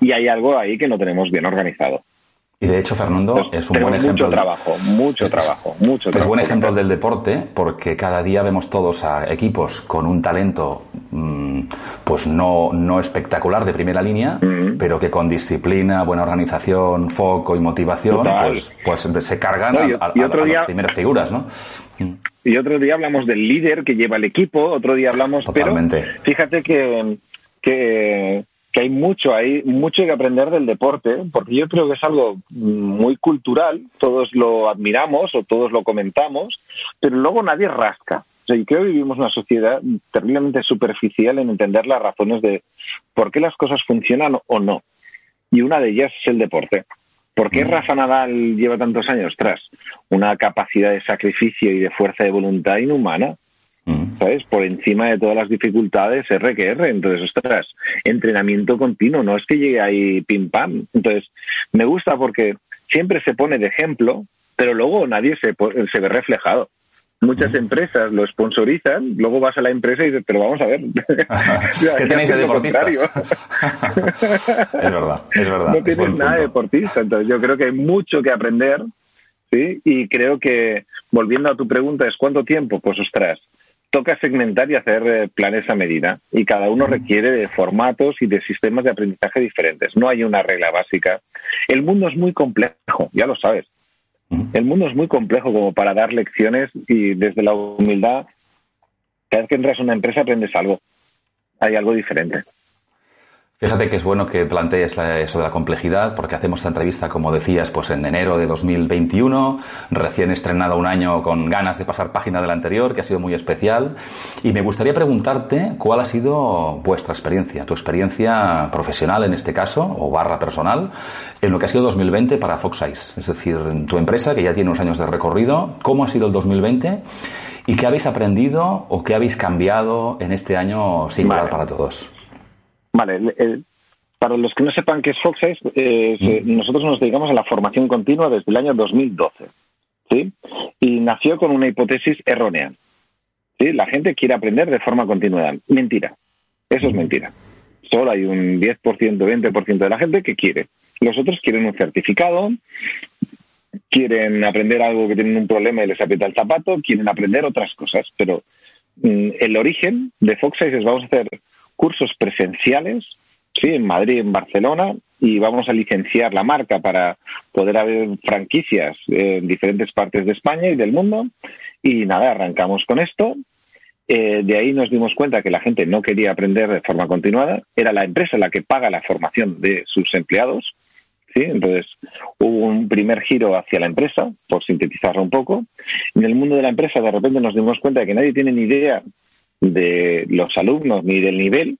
Y hay algo ahí que no tenemos bien organizado. Y de hecho, Fernando, es un buen ejemplo. Mucho trabajo, mucho trabajo, mucho trabajo. Es buen ejemplo del deporte porque cada día vemos todos a equipos con un talento mm, pues no, no espectacular de primera línea, mm. pero que con disciplina, buena organización, foco y motivación, pues, pues se cargan a, las primeras figuras, ¿no? Y otro día hablamos del líder que lleva el equipo, otro día hablamos, Totalmente. pero fíjate que, que que hay mucho, hay mucho que aprender del deporte, porque yo creo que es algo muy cultural, todos lo admiramos o todos lo comentamos, pero luego nadie rasca. O sea, creo que vivimos una sociedad terriblemente superficial en entender las razones de por qué las cosas funcionan o no. Y una de ellas es el deporte. ¿Por qué mm. Rafa Nadal lleva tantos años tras una capacidad de sacrificio y de fuerza de voluntad inhumana? Mm. ¿sabes? Por encima de todas las dificultades, R que R. Entonces, ostras, entrenamiento continuo, no es que llegue ahí pim pam. Entonces, me gusta porque siempre se pone de ejemplo, pero luego nadie se, se ve reflejado. Muchas empresas lo sponsorizan, luego vas a la empresa y dices, pero vamos a ver. ¿Qué tenéis de deportistas? es verdad, es verdad. No tienes nada de deportista. Entonces, yo creo que hay mucho que aprender, ¿sí? Y creo que, volviendo a tu pregunta, es ¿cuánto tiempo? Pues, ostras, toca segmentar y hacer eh, planes a medida y cada uno requiere de formatos y de sistemas de aprendizaje diferentes. No hay una regla básica. El mundo es muy complejo, ya lo sabes. El mundo es muy complejo como para dar lecciones y desde la humildad, cada vez que entras a una empresa aprendes algo. Hay algo diferente. Fíjate que es bueno que plantees eso de la complejidad, porque hacemos esta entrevista, como decías, pues en enero de 2021, recién estrenado un año con ganas de pasar página del anterior, que ha sido muy especial. Y me gustaría preguntarte cuál ha sido vuestra experiencia, tu experiencia profesional en este caso, o barra personal, en lo que ha sido 2020 para Fox Eyes. Es decir, tu empresa, que ya tiene unos años de recorrido, ¿cómo ha sido el 2020? ¿Y qué habéis aprendido o qué habéis cambiado en este año singular para todos? Vale, para los que no sepan qué es Foxes, eh, mm. nosotros nos dedicamos a la formación continua desde el año 2012. ¿sí? Y nació con una hipótesis errónea. ¿sí? La gente quiere aprender de forma continua. Mentira. Eso es mentira. Solo hay un 10%, 20% de la gente que quiere. Los otros quieren un certificado, quieren aprender algo que tienen un problema y les aprieta el zapato, quieren aprender otras cosas. Pero mm, el origen de Foxes es vamos a hacer cursos presenciales, sí, en Madrid, en Barcelona, y vamos a licenciar la marca para poder haber franquicias en diferentes partes de España y del mundo. Y nada, arrancamos con esto. Eh, de ahí nos dimos cuenta que la gente no quería aprender de forma continuada. Era la empresa la que paga la formación de sus empleados. ¿sí? Entonces hubo un primer giro hacia la empresa, por sintetizarlo un poco. En el mundo de la empresa de repente nos dimos cuenta de que nadie tiene ni idea de los alumnos ni del nivel,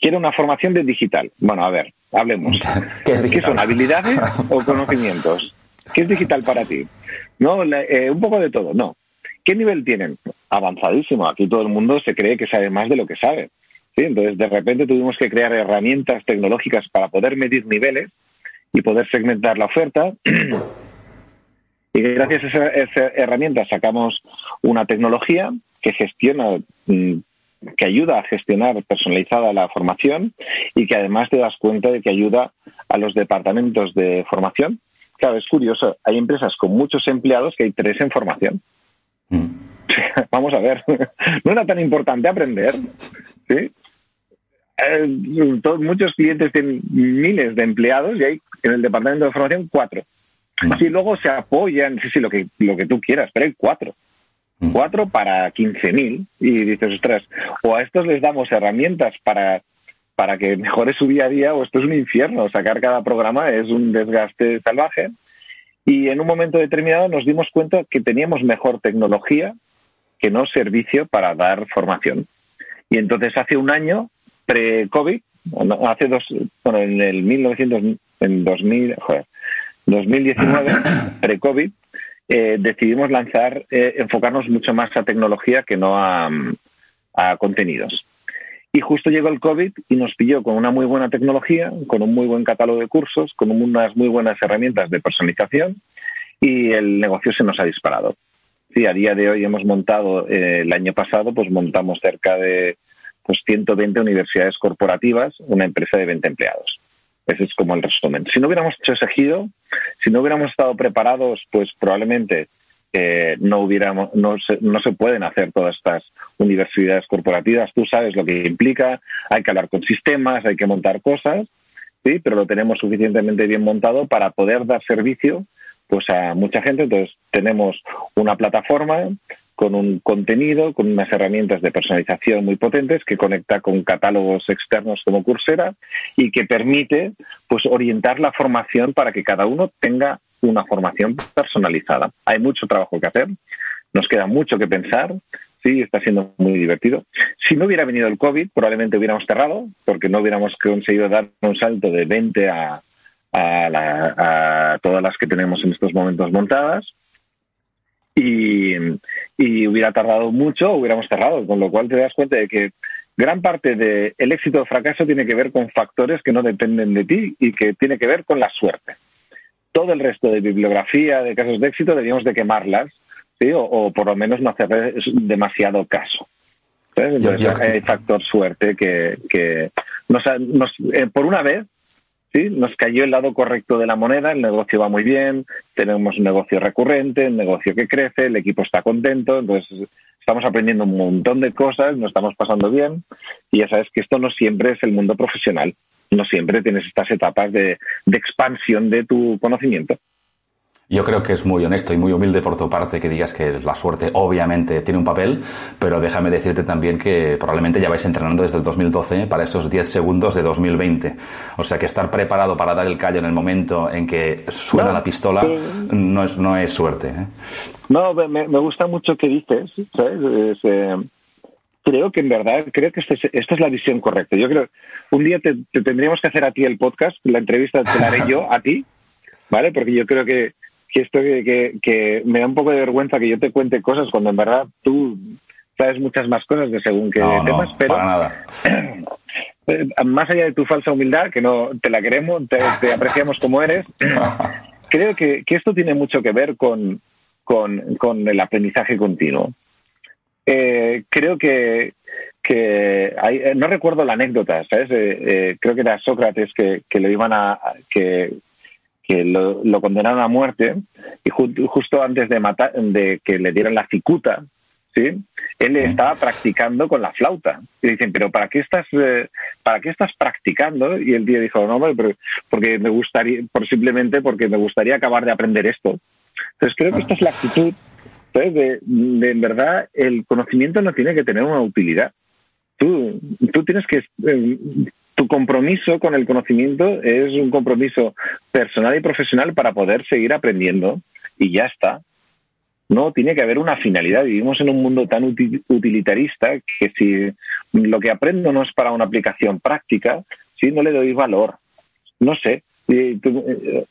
quiere una formación de digital. Bueno, a ver, hablemos. ¿Qué, es ¿Qué son habilidades o conocimientos? ¿Qué es digital para ti? No, eh, un poco de todo, no. ¿Qué nivel tienen? Avanzadísimo. Aquí todo el mundo se cree que sabe más de lo que sabe. ¿sí? Entonces, de repente tuvimos que crear herramientas tecnológicas para poder medir niveles y poder segmentar la oferta. y gracias a esa, esa herramienta sacamos una tecnología que gestiona, mm, que ayuda a gestionar personalizada la formación y que además te das cuenta de que ayuda a los departamentos de formación. Claro, es curioso, hay empresas con muchos empleados que hay tres en formación. Mm. Vamos a ver, no era tan importante aprender, ¿sí? Eh, muchos clientes tienen miles de empleados y hay en el departamento de formación cuatro. Si luego se apoyan, sí, sí, lo que, lo que tú quieras, pero hay cuatro. Cuatro para 15.000 y dices, ostras, o a estos les damos herramientas para, para que mejore su día a día o esto es un infierno, sacar cada programa es un desgaste salvaje. Y en un momento determinado nos dimos cuenta que teníamos mejor tecnología que no servicio para dar formación. Y entonces hace un año, pre-COVID, hace dos, bueno, en el 1900, en 2000, joder, 2019, pre-COVID, eh, decidimos lanzar, eh, enfocarnos mucho más a tecnología que no a, contenidos. Y justo llegó el COVID y nos pilló con una muy buena tecnología, con un muy buen catálogo de cursos, con unas muy buenas herramientas de personalización y el negocio se nos ha disparado. Sí, a día de hoy hemos montado, eh, el año pasado, pues montamos cerca de pues 120 universidades corporativas, una empresa de 20 empleados. Ese es como el resumen. Si no hubiéramos hecho ese giro, si no hubiéramos estado preparados, pues probablemente eh, no hubiéramos, no se, no se pueden hacer todas estas universidades corporativas. Tú sabes lo que implica, hay que hablar con sistemas, hay que montar cosas, sí, pero lo tenemos suficientemente bien montado para poder dar servicio pues a mucha gente. Entonces tenemos una plataforma con un contenido, con unas herramientas de personalización muy potentes que conecta con catálogos externos como Coursera y que permite pues orientar la formación para que cada uno tenga una formación personalizada. Hay mucho trabajo que hacer, nos queda mucho que pensar, sí, está siendo muy divertido. Si no hubiera venido el COVID, probablemente hubiéramos cerrado, porque no hubiéramos conseguido dar un salto de 20 a, a, todas las que tenemos en estos momentos montadas. Y, y, hubiera tardado mucho, hubiéramos cerrado, con lo cual te das cuenta de que gran parte del éxito o fracaso tiene que ver con factores que no dependen de ti y que tiene que ver con la suerte todo el resto de bibliografía de casos de éxito deberíamos de quemarlas, ¿sí? o, por lo menos no hacer demasiado caso. Entonces hay factor suerte que, que nos, nos eh, por una vez ¿sí? nos cayó el lado correcto de la moneda, el negocio va muy bien, tenemos un negocio recurrente, un negocio que crece, el equipo está contento, entonces estamos aprendiendo un montón de cosas, nos estamos pasando bien y ya sabes que esto no siempre es el mundo profesional no siempre tienes estas etapas de, expansión de tu conocimiento. Yo creo que es muy honesto y muy humilde por tu parte que digas que la suerte obviamente tiene un papel, pero déjame decirte también que probablemente ya vais entrenando desde el 2012 para esos 10 segundos de 2020. O sea que estar preparado para dar el callo en el momento en que suena la pistola no, es, no es suerte. ¿eh? No, me, gusta mucho que dices, ¿sabes? Eh, creo que en verdad, creo que este esta es la visión correcta. Yo creo, un día te, tendríamos que hacer a ti el podcast, la entrevista te la haré yo a ti, ¿vale? Porque yo creo que, esto que, me da un poco de vergüenza que yo te cuente cosas cuando en verdad tú sabes muchas más cosas de según qué temas, pero nada. más allá de tu falsa humildad, que no te la queremos, te, apreciamos como eres, creo que, esto tiene mucho que ver con, con el aprendizaje continuo. Eh, creo que, que eh, no recuerdo la anécdota, ¿sabes? Eh, creo que era Sócrates que, que lo iban a que, que lo, condenaron a muerte y justo antes de matar, de que le dieran la cicuta, ¿sí? Él estaba practicando con la flauta. Y dicen, pero ¿para qué estás, para qué estás practicando? Y el tío dijo, no, pero porque me gustaría, por simplemente porque me gustaría acabar de aprender esto. Entonces creo que esta es la actitud de, en verdad, el conocimiento no tiene que tener una utilidad. Tú, tú tienes que. Eh, tu compromiso con el conocimiento es un compromiso personal y profesional para poder seguir aprendiendo y ya está. No, tiene que haber una finalidad. Vivimos en un mundo tan utilitarista que si lo que aprendo no es para una aplicación práctica, si no le doy valor. No sé, y,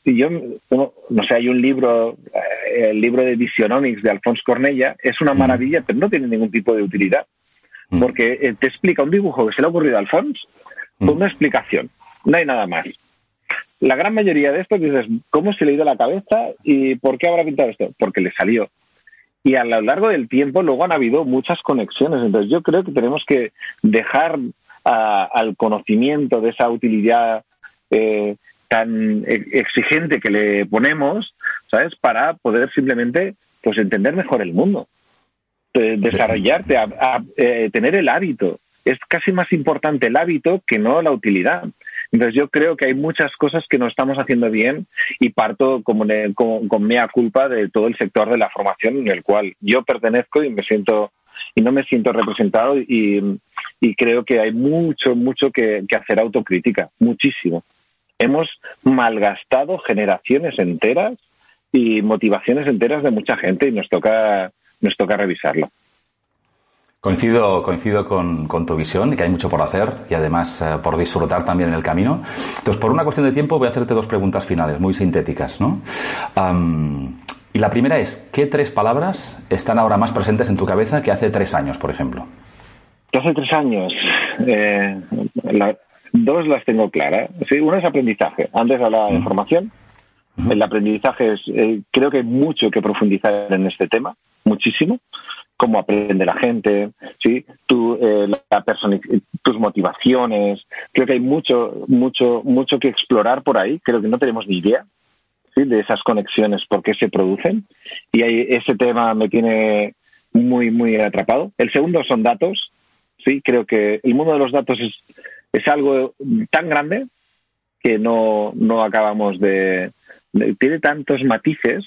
yo, no sé, hay un libro, eh, el libro de Visionomics de Alphonse Cornella, es una mm. maravilla, pero no tiene ningún tipo de utilidad. Mm. Porque eh, te explica un dibujo que se le ha ocurrido a Alphonse con una explicación, no hay nada más. La gran mayoría de esto dices, ¿cómo se le ha ido la cabeza y por qué habrá pintado esto? Porque le salió. Y a lo largo del tiempo luego han habido muchas conexiones. Entonces yo creo que tenemos que dejar al conocimiento de esa utilidad eh, tan exigente que le ponemos, ¿sabes? Para poder simplemente pues entender mejor el mundo, desarrollarte, a, eh, tener el hábito. Es casi más importante el hábito que no la utilidad. Entonces yo creo que hay muchas cosas que no estamos haciendo bien y parto como con, mea culpa de todo el sector de la formación en el cual yo pertenezco y me siento y no me siento representado y, creo que hay mucho, mucho que hacer autocrítica, muchísimo hemos malgastado generaciones enteras y motivaciones enteras de mucha gente y nos toca, nos toca revisarlo. Coincido, coincido con, tu visión, que hay mucho por hacer y además eh, por disfrutar también en el camino. Entonces, por una cuestión de tiempo, voy a hacerte dos preguntas finales, muy sintéticas. ¿no? y la primera es, ¿qué tres palabras están ahora más presentes en tu cabeza que hace tres años, por ejemplo? hace tres años, eh, dos las tengo claras. Sí, una es aprendizaje. Antes hablaba de información. El aprendizaje es, eh, creo que hay mucho que profundizar en este tema, muchísimo cómo aprende la gente, ¿sí? Tu, eh, la tus motivaciones. Creo que hay mucho, mucho, mucho que explorar por ahí. Creo que no tenemos ni idea ¿sí? de esas conexiones, por qué se producen. Y ahí, ese tema me tiene muy, muy atrapado. El segundo son datos. Sí, creo que el mundo de los datos es, es algo tan grande que no, no acabamos de, de tiene tantos matices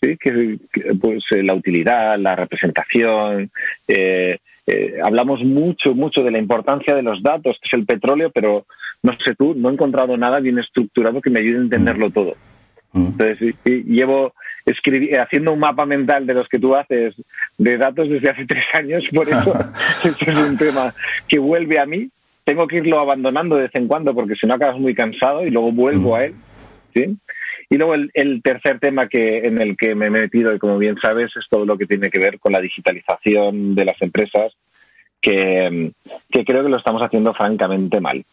¿sí? que, pues eh, la utilidad, la representación. Eh, eh, hablamos mucho, mucho de la importancia de los datos, que es el petróleo, pero no sé tú, no he encontrado nada bien estructurado que me ayude a entenderlo mm. todo. Mm. Entonces, llevo haciendo un mapa mental de los que tú haces de datos desde hace tres años, por eso este es un tema que vuelve a mí. Tengo que irlo abandonando de vez en cuando porque si no acabas muy cansado y luego vuelvo mm. a él. ¿sí? Y luego el, tercer tema que en el que me he metido, y como bien sabes, es todo lo que tiene que ver con la digitalización de las empresas, que, creo que lo estamos haciendo francamente mal,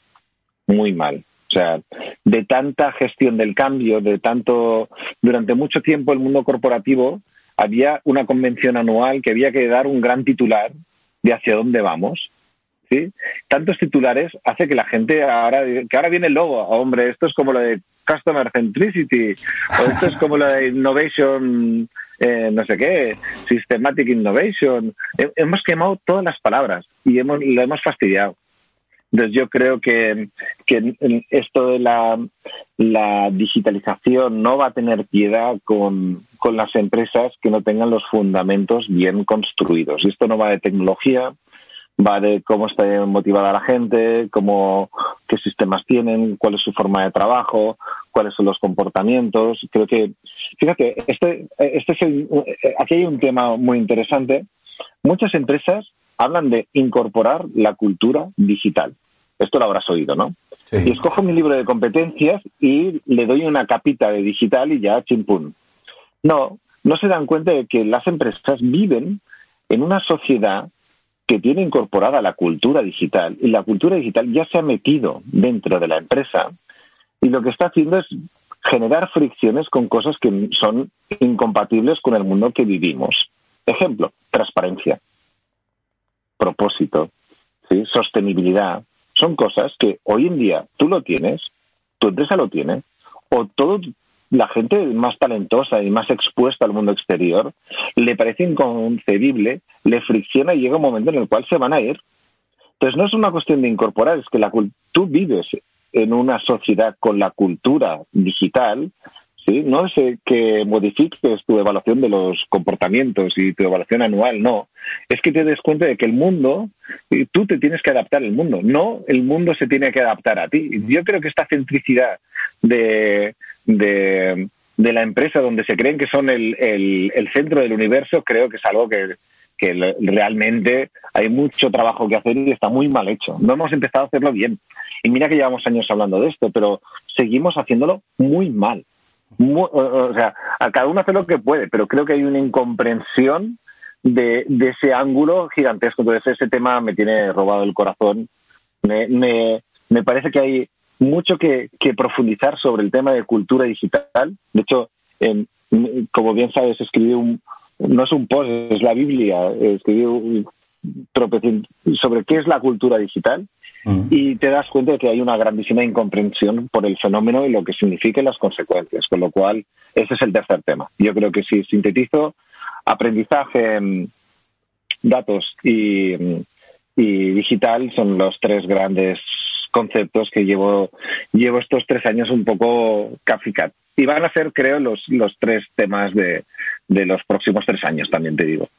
muy mal. O sea, de tanta gestión del cambio, de tanto, durante mucho tiempo el mundo corporativo había una convención anual que había que dar un gran titular de hacia dónde vamos. ¿sí? Tantos titulares hace que la gente ahora, que ahora viene el logo, hombre, esto es como lo de Customer Centricity, o esto es como la Innovation, eh, no sé qué, Systematic Innovation. Hemos quemado todas las palabras y hemos, lo hemos fastidiado. Entonces yo creo que, que esto de la, digitalización no va a tener piedad con, con las empresas que no tengan los fundamentos bien construidos. Esto no va de tecnología, va de cómo está motivada la gente, cómo, qué sistemas tienen, cuál es su forma de trabajo, cuáles son los comportamientos. Creo que, fíjate, este, este es el, aquí hay un tema muy interesante. Muchas empresas hablan de incorporar la cultura digital. Esto lo habrás oído, ¿no? Y escojo mi libro de competencias y le doy una capita de digital y ya chimpún. No, no se dan cuenta de que las empresas viven en una sociedad que tiene incorporada la cultura digital y la cultura digital ya se ha metido dentro de la empresa y lo que está haciendo es generar fricciones con cosas que son incompatibles con el mundo que vivimos. Ejemplo, transparencia, propósito, ¿sí? sostenibilidad. Son cosas que hoy en día tú lo tienes, tu empresa lo tiene, o todo la gente más talentosa y más expuesta al mundo exterior le parece inconcebible, le fricciona y llega un momento en el cual se van a ir. Entonces no es una cuestión de incorporar, es que la, tú vives en una sociedad con la cultura digital, ¿sí? no es que modifiques tu evaluación de los comportamientos y tu evaluación anual, no. Es que te des cuenta de que el mundo, tú te tienes que adaptar al mundo, no el mundo se tiene que adaptar a ti. Yo creo que esta centricidad de, de, la empresa donde se creen que son el, el, centro del universo, creo que es algo que, que realmente hay mucho trabajo que hacer y está muy mal hecho. No hemos empezado a hacerlo bien. Y mira que llevamos años hablando de esto, pero seguimos haciéndolo muy mal. O sea, a cada uno hace lo que puede, pero creo que hay una incomprensión de, ese ángulo gigantesco. Entonces ese tema me tiene robado el corazón. Me, me, me parece que hay mucho que, profundizar sobre el tema de cultura digital. De hecho, como bien sabes, escribí un, no es un post, es la Biblia, escribí un sobre qué es la cultura digital y te das cuenta de que hay una grandísima incomprensión por el fenómeno y lo que significa las consecuencias, con lo cual ese es el tercer tema. Yo creo que si sintetizo aprendizaje, mm, datos y, mm, y digital son los tres grandes conceptos que llevo, llevo estos tres años un poco caficat. Y van a ser, creo, los, los tres temas de, de los próximos tres años, también te digo.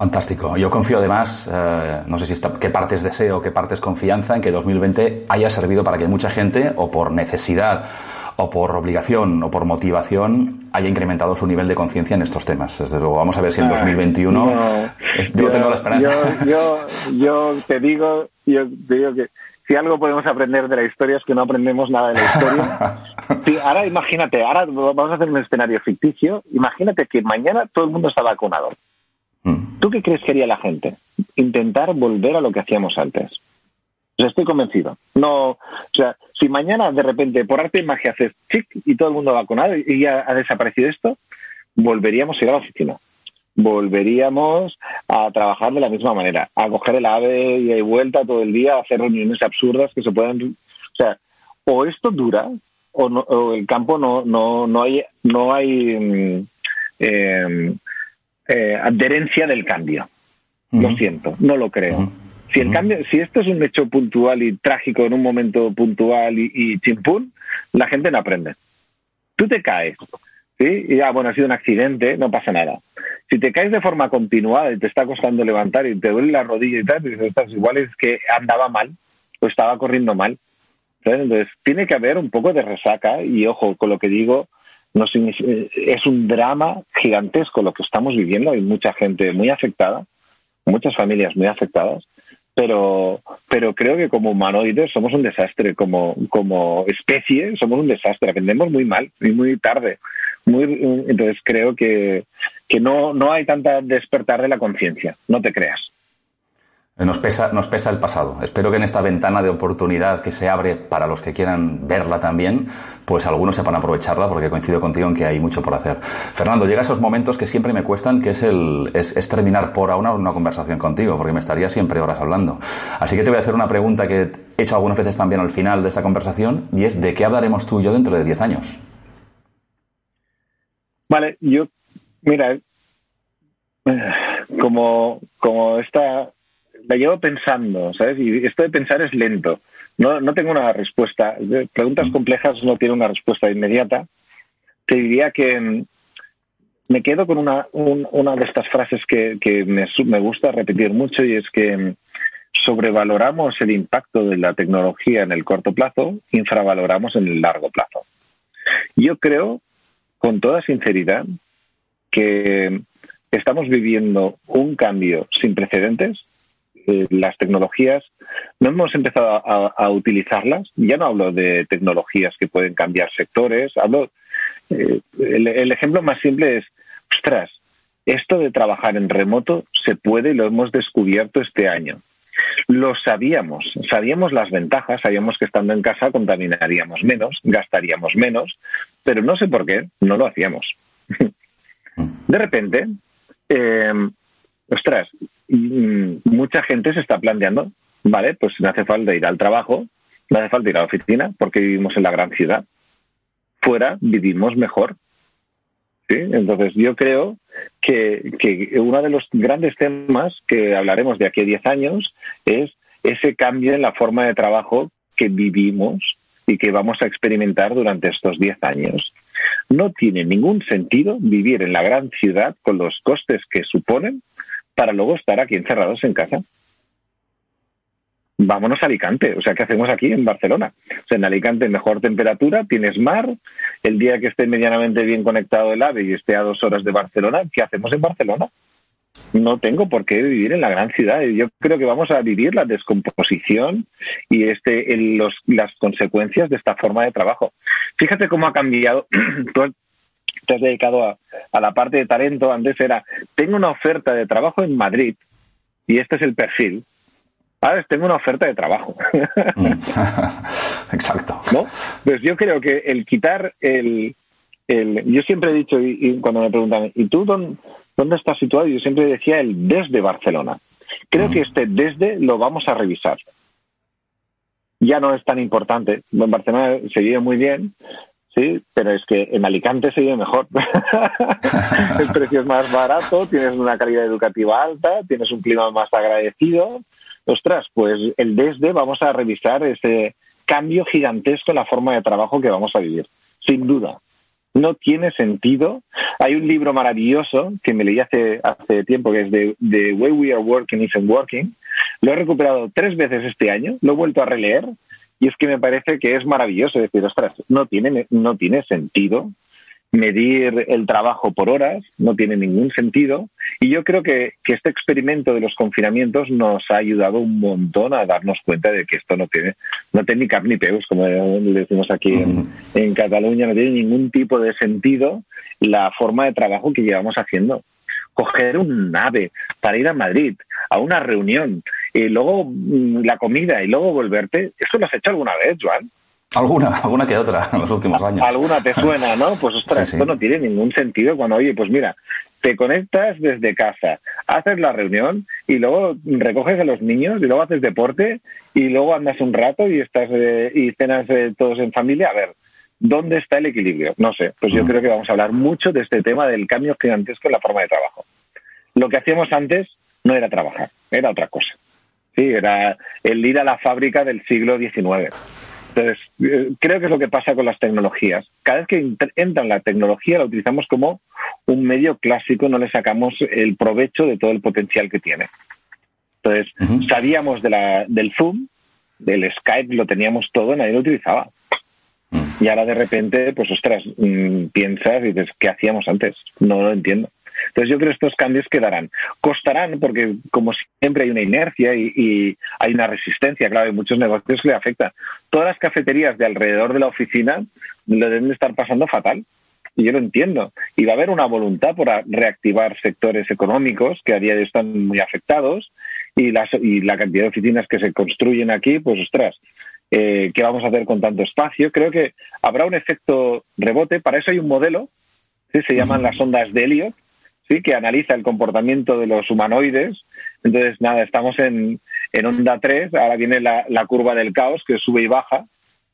Fantástico. Yo confío además, eh, no sé si está, qué parte es deseo, qué parte es confianza, en que 2020 haya servido para que mucha gente, o por necesidad o por obligación o por motivación haya incrementado su nivel de conciencia en estos temas. Desde luego, vamos a ver si en 2021 ah, yo, tengo la esperanza. Yo, yo, te digo, yo te digo que si algo podemos aprender de la historia es que no aprendemos nada de la historia. ahora imagínate, ahora vamos a hacer un escenario ficticio. Imagínate que mañana todo el mundo está vacunado. ¿Tú qué crees que haría la gente? Intentar volver a lo que hacíamos antes estoy convencido. No, o sea, si mañana de repente por arte y magia haces chic y todo el mundo vacunado y ya ha desaparecido esto, volveríamos a ir a la oficina. Volveríamos a trabajar de la misma manera, a coger el ave y de vuelta todo el día, a hacer reuniones absurdas que se puedan. O sea, o esto dura o, el campo no, no, no hay, no hay mm, em, eh, adherencia del cambio. Lo siento, no lo creo. Si el cambio, si esto es un hecho puntual y trágico en un momento puntual y, y chimpún, la gente no aprende. Tú te caes, ¿sí? Y ah, bueno, ha sido un accidente, no pasa nada. Si te caes de forma continuada y te está costando levantar y te duele la rodilla y tal, dices, igual es que andaba mal o estaba corriendo mal. Entonces, tiene que haber un poco de resaca y ojo con lo que digo, no es un drama gigantesco lo que estamos viviendo. Hay mucha gente muy afectada, muchas familias muy afectadas pero, pero creo que como humanoides somos un desastre, como, como especie somos un desastre, aprendemos muy mal y muy tarde. Muy, entonces creo que, que no, no hay tanta despertar de la conciencia, no te creas. Nos pesa, nos pesa el pasado. Espero que en esta ventana de oportunidad que se abre para los que quieran verla también, pues algunos sepan aprovecharla porque coincido contigo en que hay mucho por hacer. Fernando, llega esos momentos que siempre me cuestan, que es el es, terminar por ahora una conversación contigo, porque me estaría siempre horas hablando. Así que te voy a hacer una pregunta que he hecho algunas veces también al final de esta conversación y es ¿de qué hablaremos tú y yo dentro de 10 años? Vale, yo, mira, como, como esta la llevo pensando, ¿sabes? Y esto de pensar es lento. No, no tengo una respuesta. Preguntas mm. complejas no tienen una respuesta inmediata. Te diría que mm, me quedo con una, una de estas frases que, que me, me, gusta repetir mucho y es que mm, sobrevaloramos el impacto de la tecnología en el corto plazo, infravaloramos en el largo plazo. Yo creo, con toda sinceridad, que estamos viviendo un cambio sin precedentes las tecnologías, no hemos empezado a, utilizarlas. Ya no hablo de tecnologías que pueden cambiar sectores. Hablo, eh, el, ejemplo más simple es, ostras, esto de trabajar en remoto se puede y lo hemos descubierto este año. Lo sabíamos, sabíamos las ventajas, sabíamos que estando en casa contaminaríamos menos, gastaríamos menos, pero no sé por qué no lo hacíamos. De repente, eh, ostras, Mm, mucha gente se está planteando, vale, pues no hace falta ir al trabajo, no hace falta ir a la oficina porque vivimos en la gran ciudad. Fuera vivimos mejor. ¿sí? Entonces yo creo que, que uno de los grandes temas que hablaremos de aquí a 10 años es ese cambio en la forma de trabajo que vivimos y que vamos a experimentar durante estos 10 años. No tiene ningún sentido vivir en la gran ciudad con los costes que suponen para luego estar aquí encerrados en casa. Vámonos a Alicante. O sea, ¿qué hacemos aquí en Barcelona? O sea, en Alicante mejor temperatura, tienes mar. El día que esté medianamente bien conectado el AVE y esté a dos horas de Barcelona, ¿qué hacemos en Barcelona? No tengo por qué vivir en la gran ciudad. Yo creo que vamos a vivir la descomposición y este, los, las consecuencias de esta forma de trabajo. Fíjate cómo ha cambiado. te has dedicado a, la parte de talento, antes era, tengo una oferta de trabajo en Madrid y este es el perfil. Ahora tengo una oferta de trabajo. Mm. Exacto. ¿No? Pues yo creo que el quitar el... el yo siempre he dicho, y, cuando me preguntan, ¿y tú dónde, dónde estás situado? Yo siempre decía el desde Barcelona. Creo mm. que este desde lo vamos a revisar ya no es tan importante. En Barcelona se vive muy bien, Sí, pero es que en Alicante se vive mejor. el precio es más barato, tienes una calidad educativa alta, tienes un clima más agradecido. Ostras, pues el desde vamos a revisar ese cambio gigantesco en la forma de trabajo que vamos a vivir, sin duda. No tiene sentido. Hay un libro maravilloso que me leí hace, hace tiempo que es de The Way We Are Working Isn't Working. Lo he recuperado tres veces este año, lo he vuelto a releer Y es que me parece que es maravilloso decir, ostras, no tiene, no tiene sentido medir el trabajo por horas, no tiene ningún sentido. Y yo creo que, este experimento de los confinamientos nos ha ayudado un montón a darnos cuenta de que esto no tiene, no tiene ni cap ni peus, como decimos aquí en, en Cataluña, no tiene ningún tipo de sentido la forma de trabajo que llevamos haciendo coger un ave para ir a Madrid, a una reunión, y luego mm, la comida y luego volverte, ¿eso lo has hecho alguna vez, Joan? Alguna, alguna que otra en los últimos años. Alguna te suena, ¿no? Pues ostras, esto no tiene ningún sentido cuando, oye, pues mira, te conectas desde casa, haces la reunión y luego recoges a los niños y luego haces deporte y luego andas un rato y estás eh, y cenas eh, todos en familia. A ver, ¿dónde está el equilibrio? No sé. Pues yo mm. creo que vamos a hablar mucho de este tema del cambio gigantesco en la forma de trabajo. Lo que hacíamos antes no era trabajar, era otra cosa. Sí, era el ir a la fábrica del siglo XIX entonces, eh, creo que es lo que pasa con las tecnologías. Cada vez que entra en la tecnología la utilizamos como un medio clásico, no le sacamos el provecho de todo el potencial que tiene. Entonces, sabíamos de la, del Zoom, del Skype, lo teníamos todo, nadie lo utilizaba. Mm. Y ahora de repente, pues ostras, mm, piensas y dices, ¿qué hacíamos antes? No lo entiendo. Entonces yo creo que estos cambios quedarán. Costarán porque como siempre hay una inercia y, hay una resistencia, claro, hay muchos negocios que le afecta. Todas las cafeterías de alrededor de la oficina lo deben de estar pasando fatal. Y yo lo entiendo. Y va a haber una voluntad por reactivar sectores económicos que a día de hoy están muy afectados y, y la cantidad de oficinas que se construyen aquí, pues ostras, eh, ¿qué vamos a hacer con tanto espacio? Creo que habrá un efecto rebote. Para eso hay un modelo, se llaman las ondas de Elliot, que analiza el comportamiento de los humanoides. Entonces, nada, estamos en, en onda 3, ahora viene la, curva del caos que sube y baja.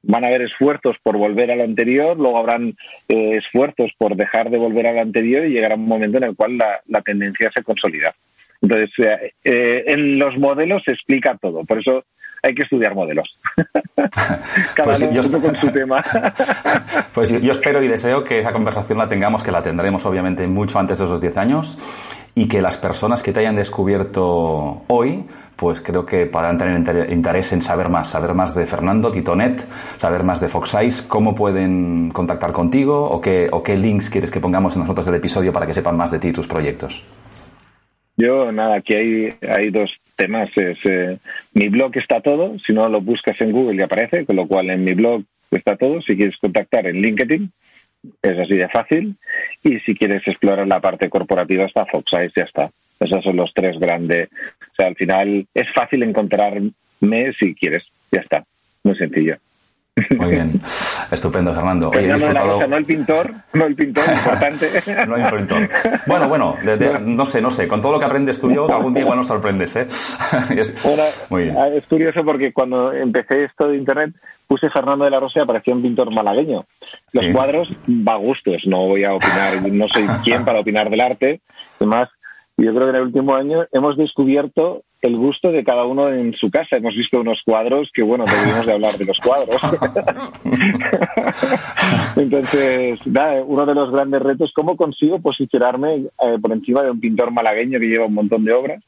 Van a haber esfuerzos por volver a lo anterior, luego habrán eh, esfuerzos por dejar de volver a lo anterior y llegará un momento en el cual la, la tendencia se consolida. Entonces, eh, eh, en los modelos se explica todo. Por eso hay que estudiar modelos. Cada pues uno con su tema. pues yo espero y deseo que esa conversación la tengamos, que la tendremos obviamente mucho antes de esos 10 años y que las personas que te hayan descubierto hoy, pues creo que podrán tener interés en saber más, saber más de Fernando, Titonet, saber más de Foxice, cómo pueden contactar contigo o qué, o qué links quieres que pongamos en las notas del episodio para que sepan más de ti y tus proyectos. Yo, nada, aquí hay, hay dos temas. Es, eh, mi blog está todo, si no lo buscas en Google y aparece, con lo cual en mi blog está todo. Si quieres contactar en LinkedIn, es así de fácil. Y si quieres explorar la parte corporativa, está Foxice, ya está. Esos son los tres grandes. O sea, al final es fácil encontrarme si quieres, ya está. Muy sencillo. Muy bien, estupendo, Fernando. no el pintor, no el pintor, importante. no el pintor. Bueno, bueno, no sé, no sé. Con todo lo que aprendes tú yo, algún día igual nos sorprendes, ¿eh? es, Muy bien. Es curioso porque cuando empecé esto de Internet, puse Fernando de la Rosa y apareció un pintor malagueño. Los cuadros, va a gustos, no voy a opinar, no soy quien para opinar del arte. Además, yo creo que en el último año hemos descubierto el gusto de cada uno en su casa. Hemos visto unos cuadros que, bueno, deberíamos de hablar de los cuadros. Entonces, nada, uno de los grandes retos, ¿cómo consigo posicionarme eh, por encima de un pintor malagueño que lleva un montón de obras?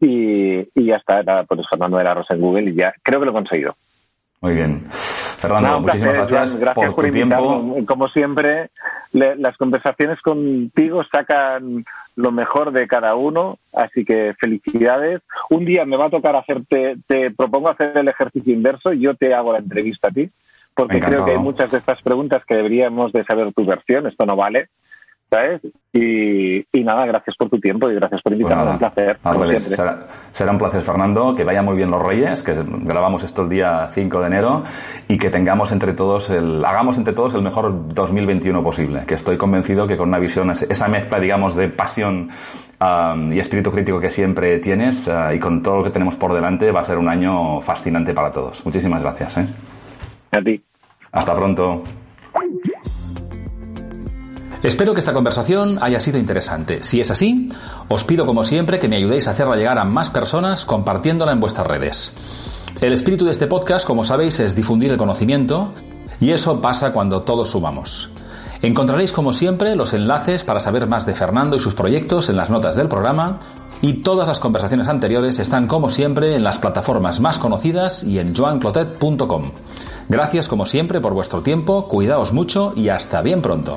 Y, ya está, nada, pues Fernando de la Rosa en Google y ya creo que lo he conseguido. Muy bien. Fernando, muchísimas gracias, gracias, por, tu tiempo. Como siempre, las conversaciones contigo sacan lo mejor de cada uno, así que felicidades. Un día me va a tocar hacerte, te propongo hacer el ejercicio inverso y yo te hago la entrevista a ti, porque creo que hay muchas de estas preguntas que deberíamos de saber tu versión, esto no vale. ¿Sabes? Y, nada, gracias por tu tiempo y gracias por invitarme. un placer. Será, un placer, Fernando. Que vaya muy bien los Reyes, que grabamos esto el día 5 de enero y que tengamos entre todos el, hagamos entre todos el mejor 2021 posible. Que estoy convencido que con una visión, esa mezcla, digamos, de pasión um, y espíritu crítico que siempre tienes uh, y con todo lo que tenemos por delante va a ser un año fascinante para todos. Muchísimas gracias. ¿eh? A ti. Hasta pronto. Espero que esta conversación haya sido interesante. Si es así, os pido como siempre que me ayudéis a hacerla llegar a más personas compartiéndola en vuestras redes. El espíritu de este podcast, como sabéis, es difundir el conocimiento y eso pasa cuando todos sumamos. Encontraréis como siempre los enlaces para saber más de Fernando y sus proyectos en las notas del programa Y todas las conversaciones anteriores están como siempre en las plataformas más conocidas y en joanclotet.com. Gracias como siempre por vuestro tiempo, cuidaos mucho y hasta bien pronto.